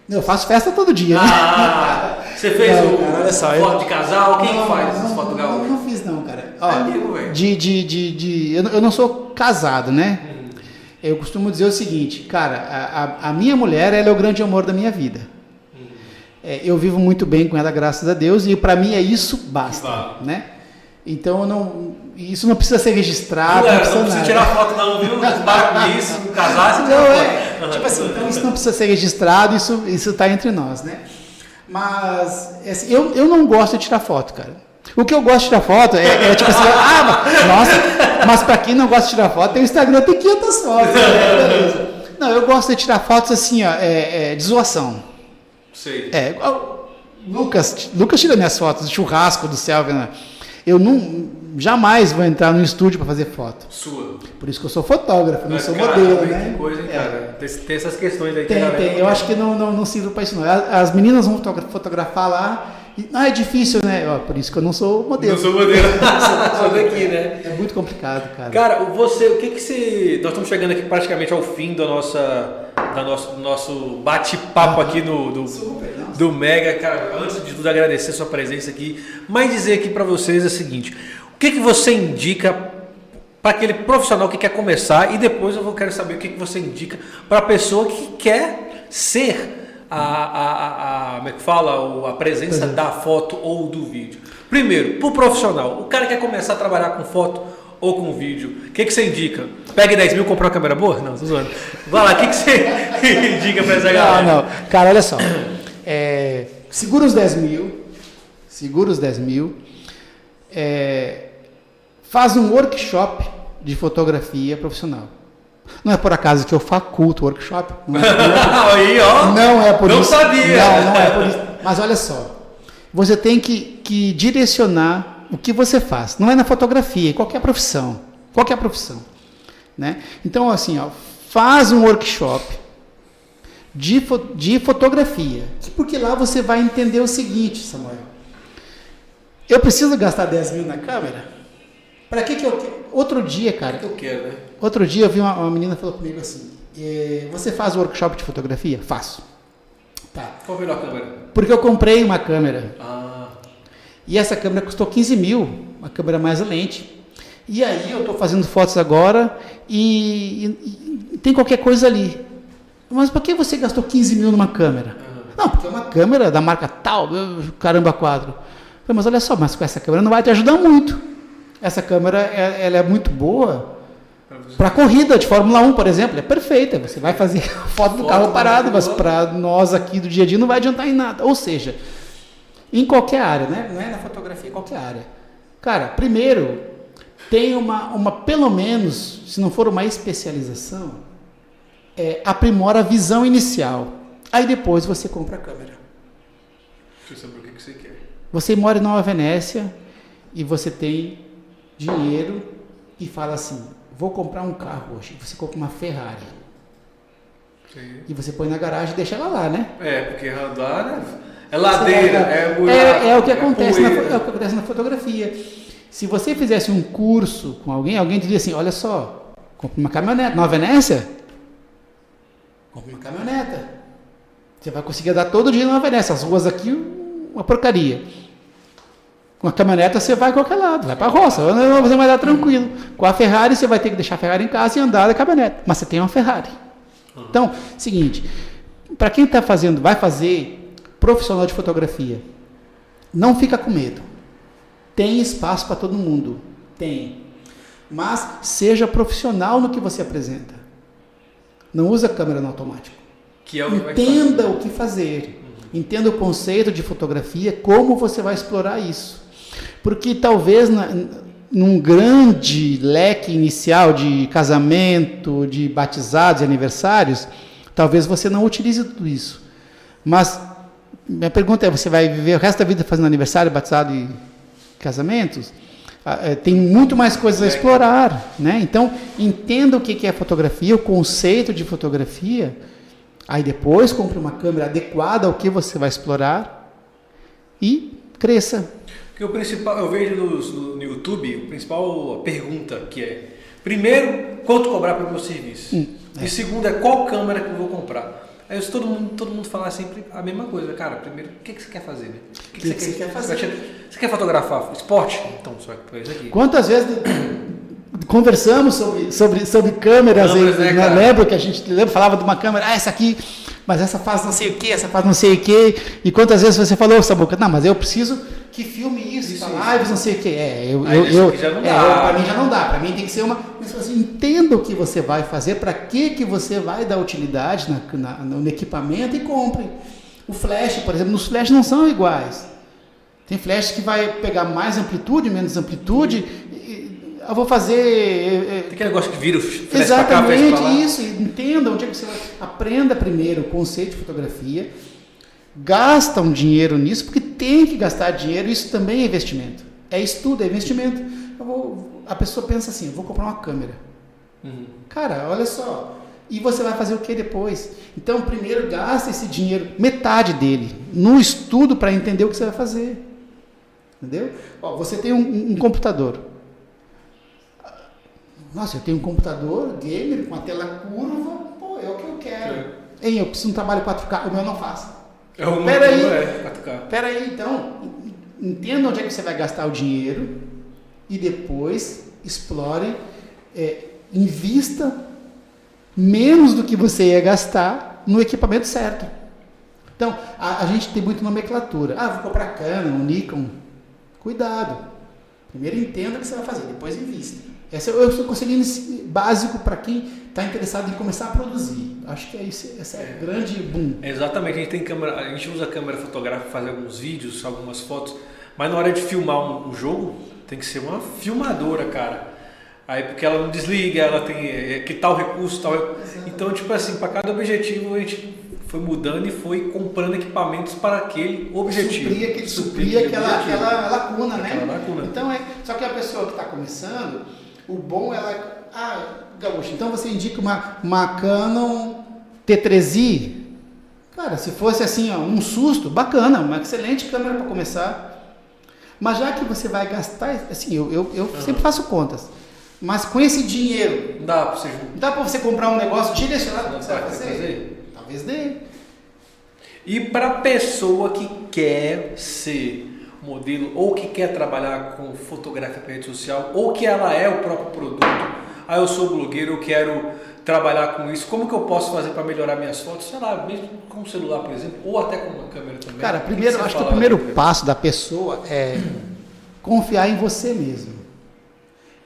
Eu faço festa todo dia. né? Ah, você fez Não, o cara, olha só, foto eu- de casal? Quem Não, faz não, as fotos do não, gaúcho? não fiz não, cara. Ó, Amigo, velho. de, de, de, de- eu, não- eu não sou casado, né? Eu costumo dizer o seguinte, cara, a, a- minha mulher, ela é o grande amor da minha vida. É, eu vivo muito bem com ela, graças a Deus, e para mim é isso basta, Vale. né? Então não, isso não precisa ser registrado, não não precisa precisa nada. tirar foto não, viu? Para com isso, não casar, você Não, é, tipo assim, então isso não precisa ser registrado, isso isso está entre nós, né? Mas assim, eu, eu não gosto de tirar foto, cara. O que eu gosto de tirar foto é, é tipo assim, ah, mas- nossa, mas para quem não gosta de tirar foto, tem o Instagram, tem 500 fotos. né? Não, eu gosto de tirar fotos assim, ó, é, é, de zoação. Sei. É, Lucas, Lucas tira minhas fotos, do churrasco do céu, né? Eu não, jamais vou entrar no estúdio para fazer foto. Sua. Por isso que eu sou fotógrafo, não Mas, sou cara, modelo, né? Que coisa, hein, É. cara? Tem, tem essas questões aí que Tem, galera tem. Eu acho que não, não, não sirvo para isso, não. As as meninas vão fotogra- fotografar lá. Ah, é difícil, né? Ó, por isso que eu não sou modelo. Não sou modelo. sou daqui, né? É muito complicado, cara. Cara, você, o que que você... Nós estamos chegando aqui praticamente ao fim da nossa, da nosso, do nosso bate-papo aqui no, do, Super, do Mega. Cara, antes de tudo agradecer a sua presença aqui, mas dizer aqui para vocês é o seguinte, o que que você indica para aquele profissional que quer começar e depois eu vou quero saber o que que você indica para a pessoa que quer ser a, a, a, a como é que fala, a presença da foto ou do vídeo. Primeiro, para o profissional, o cara quer começar a trabalhar com foto ou com vídeo, o que, que você indica? Pegue 10 mil, comprou uma câmera boa? Não, tô zoando. Vai lá, o que, que você indica para essa galera? Não, não. Cara, olha só. É, segura os 10 mil. Segura os 10 mil. É, faz um workshop de fotografia profissional. Não é por acaso que eu faculto workshop. Não é, é Aí, ó. Não é por Não isso. sabia. Não, não é por isso. Mas olha só. Você tem que, que direcionar o que você faz. Não é na fotografia, em qualquer profissão. Qualquer profissão. Né? Então, assim, ó, faz um workshop de, de fotografia. Porque lá você vai entender o seguinte, Samuel. Eu preciso gastar 10 mil na câmera? Para que, que eu. que- Outro dia, cara, Eu quero, né? Outro dia eu vi uma, uma menina falou comigo assim: "Eh, Você faz workshop de fotografia? Faço. Tá. Qual a melhor câmera? Porque eu comprei uma câmera Ah, e essa câmera custou 15 mil, uma câmera mais lente. E aí eu estou fazendo fotos agora e, e- e tem qualquer coisa ali. Mas por que você gastou 15 mil numa câmera? Não, porque é uma câmera da marca tal, caramba, quadro. Falei, Mas olha só, mas com essa câmera não vai te ajudar muito. Essa câmera é- ela é muito boa para corrida de Fórmula 1, por exemplo, é perfeita. Você vai fazer foto do carro do parado, mas para nós aqui do dia a dia não vai adiantar em nada. Ou seja, em qualquer área, né? Não é na fotografia, em qualquer área. Cara, primeiro, tem uma, uma pelo menos, se não for uma especialização, é, aprimora a visão inicial. Aí depois você compra a câmera. eu saber o que você quer. Você mora em Nova Venécia e você tem dinheiro e fala assim: vou comprar um carro hoje. Você compra uma Ferrari. E você põe na garagem e deixa ela lá, né? É, porque andar né? é ladeira, é buraco. É, é o que acontece na, é o que acontece na fotografia. Se você fizesse um curso com alguém, alguém diria assim: olha só, compre uma caminhonete. Nova Venécia? Compre uma caminhoneta. Você vai conseguir andar todo dia Nova Venécia. As ruas aqui, uma porcaria. Com a caminhoneta você vai a qualquer lado, vai para a roça, você vai dar tranquilo. Com a Ferrari você vai ter que deixar a Ferrari em casa e andar da caminhonete. Mas você tem uma Ferrari. Então, seguinte, para quem está fazendo, vai fazer profissional de fotografia, não fica com medo. Tem espaço para todo mundo. Tem. Mas seja profissional no que você apresenta. Não usa a câmera no automático. É o. Entenda o que fazer. Entenda o conceito de fotografia, como você vai explorar isso. Porque talvez na, num grande leque inicial de casamento, de batizados e aniversários, talvez você não utilize tudo isso. Mas minha pergunta é: você vai viver o resto da vida fazendo aniversário, batizado e casamentos? Ah, eh, Tem muito mais coisas a explorar, né? Então entenda o que que é fotografia, o conceito de fotografia. Aí depois compre uma câmera adequada ao que você vai explorar e cresça. Porque o principal, eu vejo no, no YouTube, a principal pergunta que é: primeiro, quanto cobrar pelo meu serviço? Hum, E segundo é qual câmera que eu vou comprar. Aí todo mundo, todo mundo fala sempre a mesma coisa. Cara, primeiro, o que, que você quer fazer? Né? O que, que, que, você, quer, fazer? Você quer fotografar esporte? Então, só é isso aqui. Quantas vezes conversamos sobre, sobre, sobre câmeras, câmeras né, né, lembra que a gente lembra, falava de uma câmera, ah, essa aqui, mas essa faz não sei o que, essa faz não sei o que, e quantas vezes você falou, Sabuca, não, mas eu preciso que filme isso, isso lives, não sei o que, é, eu, eu, eu, é, para mim já não dá, para mim tem que ser uma, mas assim, entenda o que você vai fazer, para que que você vai dar utilidade na, na, no equipamento e compre. O flash, por exemplo, os flash não são iguais. Tem flash que vai pegar mais amplitude, menos amplitude, eu vou fazer. É, é, Tem aquele negócio que vira o flash Exatamente, pra cá, isso. Entenda onde é que você vai. Aprenda primeiro o conceito de fotografia. Gasta um dinheiro nisso, porque tem que gastar dinheiro, isso também é investimento. É estudo, é investimento. Vou, a pessoa pensa assim: eu vou comprar uma câmera. Uhum. Cara, olha só. E você vai fazer o que depois? Então, primeiro gasta esse dinheiro, metade dele, no estudo para entender o que você vai fazer. Entendeu? Ó, você tem um, um computador. Nossa, eu tenho um computador gamer com a tela curva, pô, é o que eu quero. Ei, eu preciso de um trabalho 4K, o meu não faz. É o Pera aí, é 4K. Pera aí, então, entenda onde é que você vai gastar o dinheiro e depois explore, é, invista menos do que você ia gastar no equipamento certo. Então, a, a gente tem muito nomenclatura. Ah, vou comprar Canon, Nikon. Cuidado. Primeiro entenda o que você vai fazer, depois invista. Esse é o conselho básico para quem está interessado em começar a produzir. Acho que é isso, essa é, é grande boom. Exatamente, a gente tem câmera, a gente usa câmera fotográfica para fazer alguns vídeos, algumas fotos, mas na hora de filmar um, um, jogo tem que ser uma filmadora, cara. Aí porque ela não desliga, ela tem é, que tal recurso, tal. Então, tipo assim, para cada objetivo a gente foi mudando e foi comprando equipamentos para aquele objetivo. Supria, aquele, supria aquela, aquela lacuna, né? Aquela lacuna. Então é, só que a pessoa que está começando, o bom ela. Ah, Gaúcho, então você indica uma, uma Canon T3i? Cara, se fosse assim, ó, um susto, bacana, uma excelente câmera para começar. Mas já que você vai gastar, assim, eu, eu, eu uhum. sempre faço contas. Mas com esse dinheiro. Dá para você. Dá para você comprar um negócio direcionado para você vai fazer? fazer? Talvez dê. E para pessoa que quer ser modelo ou que quer trabalhar com fotografia para rede social ou que ela é o próprio produto. Ah, eu sou blogueiro, eu quero trabalhar com isso. Como que eu posso fazer para melhorar minhas fotos? Sei lá, mesmo com o celular, por exemplo, ou até com uma câmera também. Cara, primeiro, que acho que o primeiro passo da pessoa é confiar em você mesmo.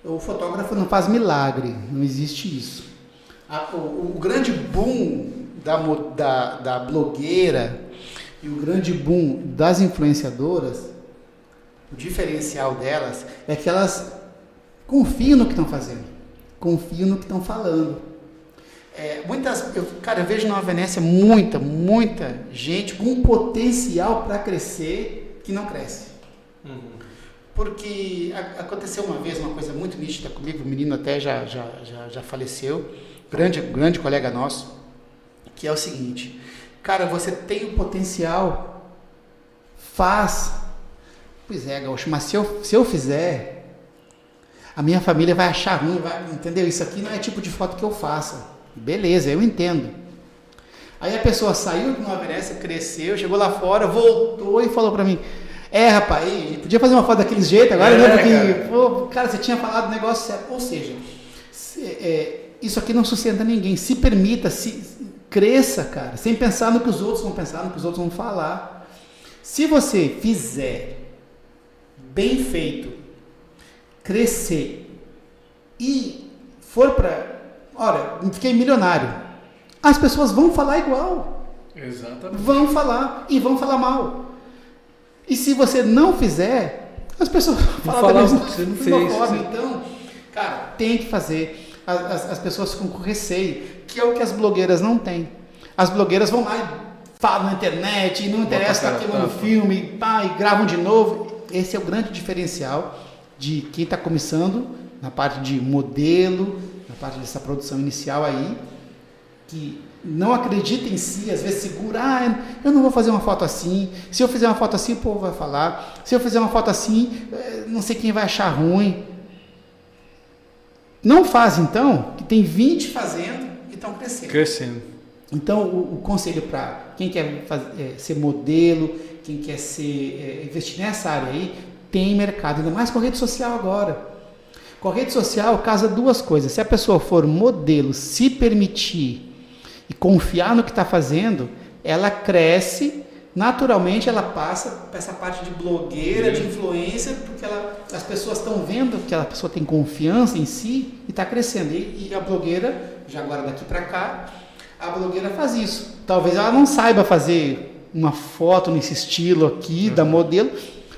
O fotógrafo não faz milagre, não existe isso. o, o, grande boom da, da, da blogueira e o grande boom das influenciadoras o diferencial delas é que elas confiam no que estão fazendo, confiam no que estão falando. É, muitas, eu, cara, eu vejo na Venécia muita, muita gente com potencial para crescer que não cresce. Uhum. Porque a, aconteceu uma vez uma coisa muito nítida comigo, o menino até já, já, já, já faleceu, grande, grande colega nosso, que é o seguinte, cara, você tem o potencial, faz, Pois é, Gaúcho, mas se eu, se eu fizer, a minha família vai achar ruim, vai, entendeu? Isso aqui não é tipo de foto que eu faça. Beleza, eu entendo. Aí a pessoa saiu do Nova Venécia, cresceu, chegou lá fora, voltou e falou para mim: É, rapaz, podia fazer uma foto daquele jeito agora, né? é, né? Porque, cara. Pô, cara, você tinha falado o negócio certo. Ou seja, se, é, isso aqui não sustenta ninguém. Se permita, se cresça, cara, sem pensar no que os outros vão pensar, no que os outros vão falar. Se você fizer bem feito, crescer e for para. Olha, fiquei milionário. As pessoas vão falar igual. Exatamente. Vão falar e vão falar mal. E se você não fizer, as pessoas vão falar da mesma, você não fez, forma. Então, cara, tem que fazer. As, as, as, pessoas ficam com receio, que é o que as blogueiras não têm. As blogueiras vão lá e falam na internet, e não interessa, tá queimando filme, pá, e gravam de novo esse é o grande diferencial de quem está começando na parte de modelo, na parte dessa produção inicial aí, que não acredita em si, às vezes segura, ah, eu não vou fazer uma foto assim, se eu fizer uma foto assim o povo vai falar, se eu fizer uma foto assim, eh, não sei quem vai achar ruim. Não faz então, que tem 20 fazendo e estão crescendo. Crescendo. Então, o, o conselho para quem quer fazer, é, ser modelo, quem quer ser, é, investir nessa área aí, tem mercado, ainda mais com rede social agora. Com a rede social, casa duas coisas. Se a pessoa for modelo, se permitir e confiar no que está fazendo, ela cresce, naturalmente ela passa para essa parte de blogueira, de influência, porque ela, as pessoas estão vendo que a pessoa tem confiança em si e está crescendo. E, e, a blogueira, já agora daqui para cá, a blogueira faz isso. Talvez ela não saiba fazer uma foto nesse estilo aqui uhum. da modelo,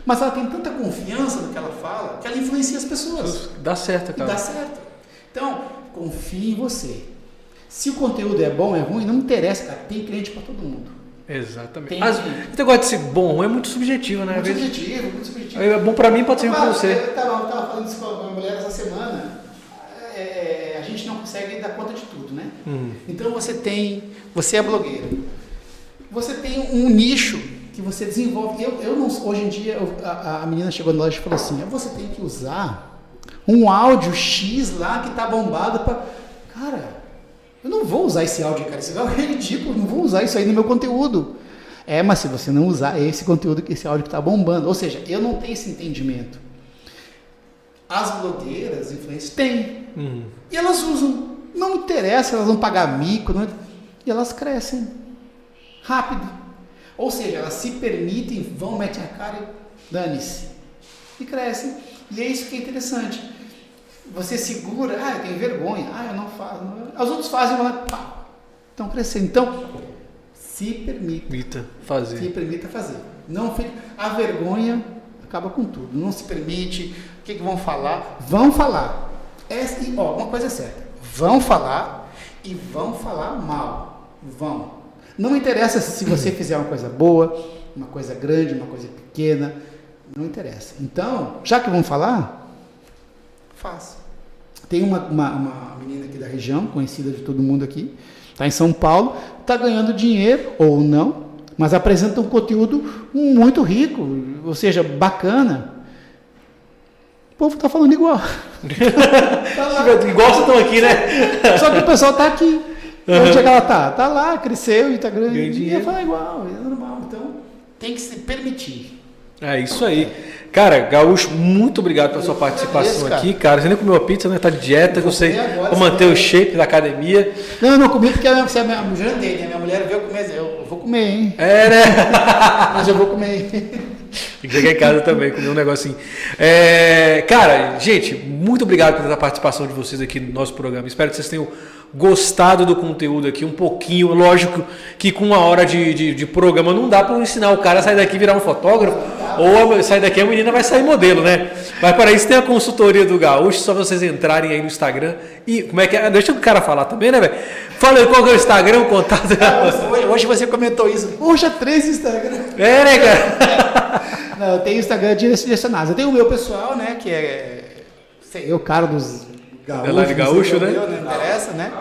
mas ela tem tanta confiança no que ela fala que ela influencia as pessoas. Dá certo, cara. dá certo. Então, confie em você. Se o conteúdo é bom, é ruim, não interessa, cara. Tem cliente para todo mundo. Exatamente. Tem As, esse negócio de ser bom é muito subjetivo, né? Muito subjetivo, muito subjetivo. É bom para mim, pode ser ruim para você. Eu estava falando isso com a minha mulher essa semana. É, é, a gente não consegue dar conta de tudo, né? Uhum. Então você tem, você é blogueiro. Você tem um nicho que você desenvolve. Eu, eu não, hoje em dia, eu, a, a, menina chegou na loja e falou assim: você tem que usar um áudio X lá que tá bombado para. Cara, eu não vou usar esse áudio, cara. Isso é ridículo, não vou usar isso aí no meu conteúdo. É, mas se você não usar esse conteúdo, esse áudio que está bombando, ou seja, eu não tenho esse entendimento. As blogueiras, influências, têm. Uhum. E elas usam. Não interessa, elas vão pagar mico, não, e elas crescem rápido. Ou seja, elas se permitem, vão, metem a cara e dane-se. E crescem. E é isso que é interessante. Você segura, ah, eu tenho vergonha, ah, eu não faço. As outras fazem, mas pá, estão crescendo. Então, se permita. Permita fazer. Se permita fazer. Não fica, a vergonha acaba com tudo. Não se permite. O que, que vão falar? Vão falar. Essa, ó, uma coisa é certa. Vão falar e vão falar mal. Vão. Não interessa se você fizer uma coisa boa, uma coisa grande, uma coisa pequena, não interessa. Então, já que vamos falar, faça. Tem uma, uma, uma menina aqui da região, conhecida de todo mundo aqui, está em São Paulo, está ganhando dinheiro ou não, mas apresenta um conteúdo muito rico, ou seja, bacana. O povo está falando igual. tá igual vocês estão aqui, né? Só que o pessoal está aqui. Uhum. Onde é que ela tá? Tá lá, cresceu e tá grande. E ia falar igual, é normal. Então, tem que se permitir. É isso aí. Cara, Gaúcho, muito obrigado pela sua participação aqui, cara. Você nem comeu a pizza, né? Tá de dieta, eu sei pra manter o shape da academia. Não, eu não comi porque você é a minha, jantei, né? Minha mulher veio comer, eu vou comer, hein? É, né? Mas eu vou comer. Tem que chegar em casa também, comer um negocinho. É, cara, gente, muito obrigado pela participação de vocês aqui no nosso programa. Espero que vocês tenham gostado do conteúdo aqui um pouquinho. Lógico que com uma hora de, de, de programa não dá para ensinar o cara a sair daqui e virar um fotógrafo, ou sair daqui a menina vai sair modelo, né? Mas para isso tem a consultoria do Gaúcho, só vocês entrarem aí no Instagram e como é que é? Deixa o cara falar também, né, velho? Fala aí qual é o Instagram, o contato. hoje, hoje você comentou isso. Poxa, três Instagram. É, né, cara? Não, eu tenho Instagram direcionado. Eu tenho o meu pessoal, né, que é eu, cara dos gaúcho, gaúcho né? Não interessa, né?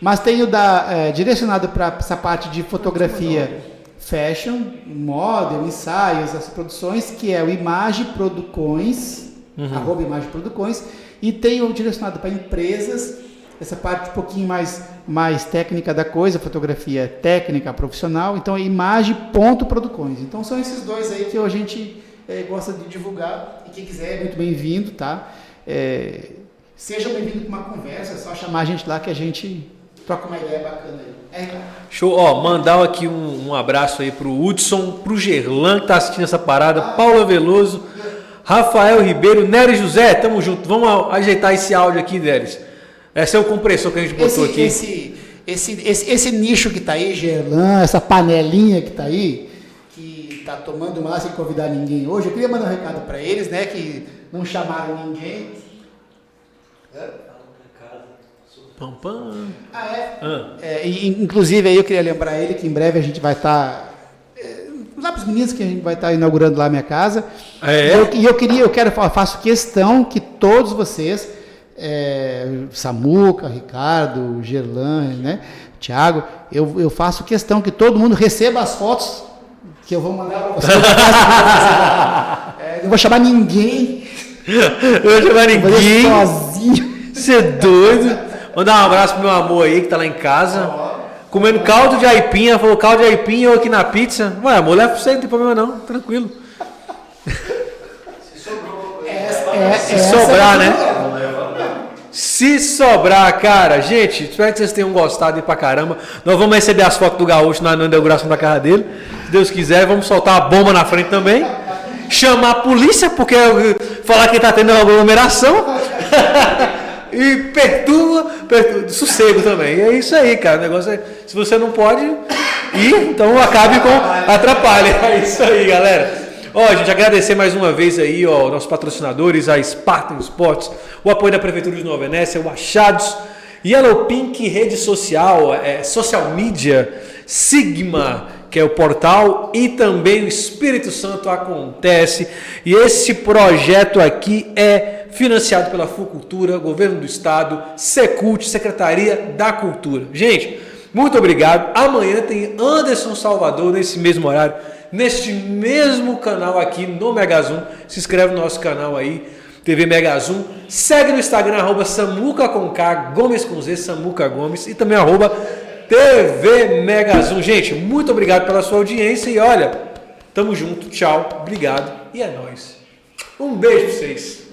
Mas tenho da, é, direcionado para essa parte de fotografia fashion, model, ensaios, essas produções, que é o Image Producões, uhum. arroba Image Producões, e tenho direcionado para empresas, essa parte um pouquinho mais, mais técnica da coisa, fotografia técnica, profissional, então é image.producões. Então são esses dois aí que a gente é, gosta de divulgar, e quem quiser é muito bem-vindo, tá? É, Seja bem-vindo para uma conversa, é só chamar a gente lá que a gente troca uma ideia bacana aí. É, Show, ó, mandar aqui um, um abraço aí pro Hudson, pro Gerlan que tá assistindo essa parada, ah, Paula Veloso, Rafael Ribeiro, Nery José, tamo junto. Vamos ajeitar esse áudio aqui, Neres. Esse é o compressor que a gente botou esse, aqui. Esse, esse, esse, esse nicho que tá aí, Gerlan, essa panelinha que tá aí, que tá tomando uma sem convidar ninguém hoje, eu queria mandar um recado para eles, né, que não chamaram ninguém. Pam, pam. Ah, é? Ah. é inclusive, aí eu queria lembrar ele que em breve a gente vai estar. Tá, é, lá para os meninos que a gente vai estar tá inaugurando lá a minha casa. Ah, é? E eu, eu, queria, eu quero, eu faço questão que todos vocês, é, Samuca, Ricardo, Gerlan, né, Tiago, eu, eu faço questão que todo mundo receba as fotos que eu vou mandar para vocês. é, não vou chamar ninguém. Eu vou chamar ninguém. Sozinho. Você é doido? Mandar um abraço pro meu amor aí que tá lá em casa. comendo caldo de aipinha, falou caldo de aipinha ou aqui na pizza. Ué, amor, leva pra você, não tem problema não, tranquilo. É, Se sobrar, né? Se sobrar, cara, gente, espero que vocês tenham gostado aí pra caramba. Nós vamos receber as fotos do gaúcho na na inauguração da casa dele. Se Deus quiser, vamos soltar a bomba na frente também. Chamar a polícia, porque falar que tá tendo aglomeração. e perturba, perturba, sossego também. E é isso aí, cara. O negócio é, se você não pode ir, então acabe com atrapalha. É isso aí, galera. Ó, gente, agradecer mais uma vez aí, ó, nossos patrocinadores, a Spartan Sports, o apoio da Prefeitura de Nova Venécia, o Achados, Yellow Pink Rede Social, é, Social Media, Sigma, que é o portal, e também o Espírito Santo acontece. E esse projeto aqui é financiado pela Fucultura, Governo do Estado, Secult, Secretaria da Cultura. Gente, muito obrigado. Amanhã tem Anderson Salvador nesse mesmo horário, neste mesmo canal aqui no Megazum. Se inscreve no nosso canal aí, TV Megazum. Segue no Instagram, arroba Samuca com K, Gomes com Z, Samuca Gomes. E também arroba TV Megazum. Gente, muito obrigado pela sua audiência e olha, tamo junto, tchau, obrigado e é nóis. Um beijo pra vocês.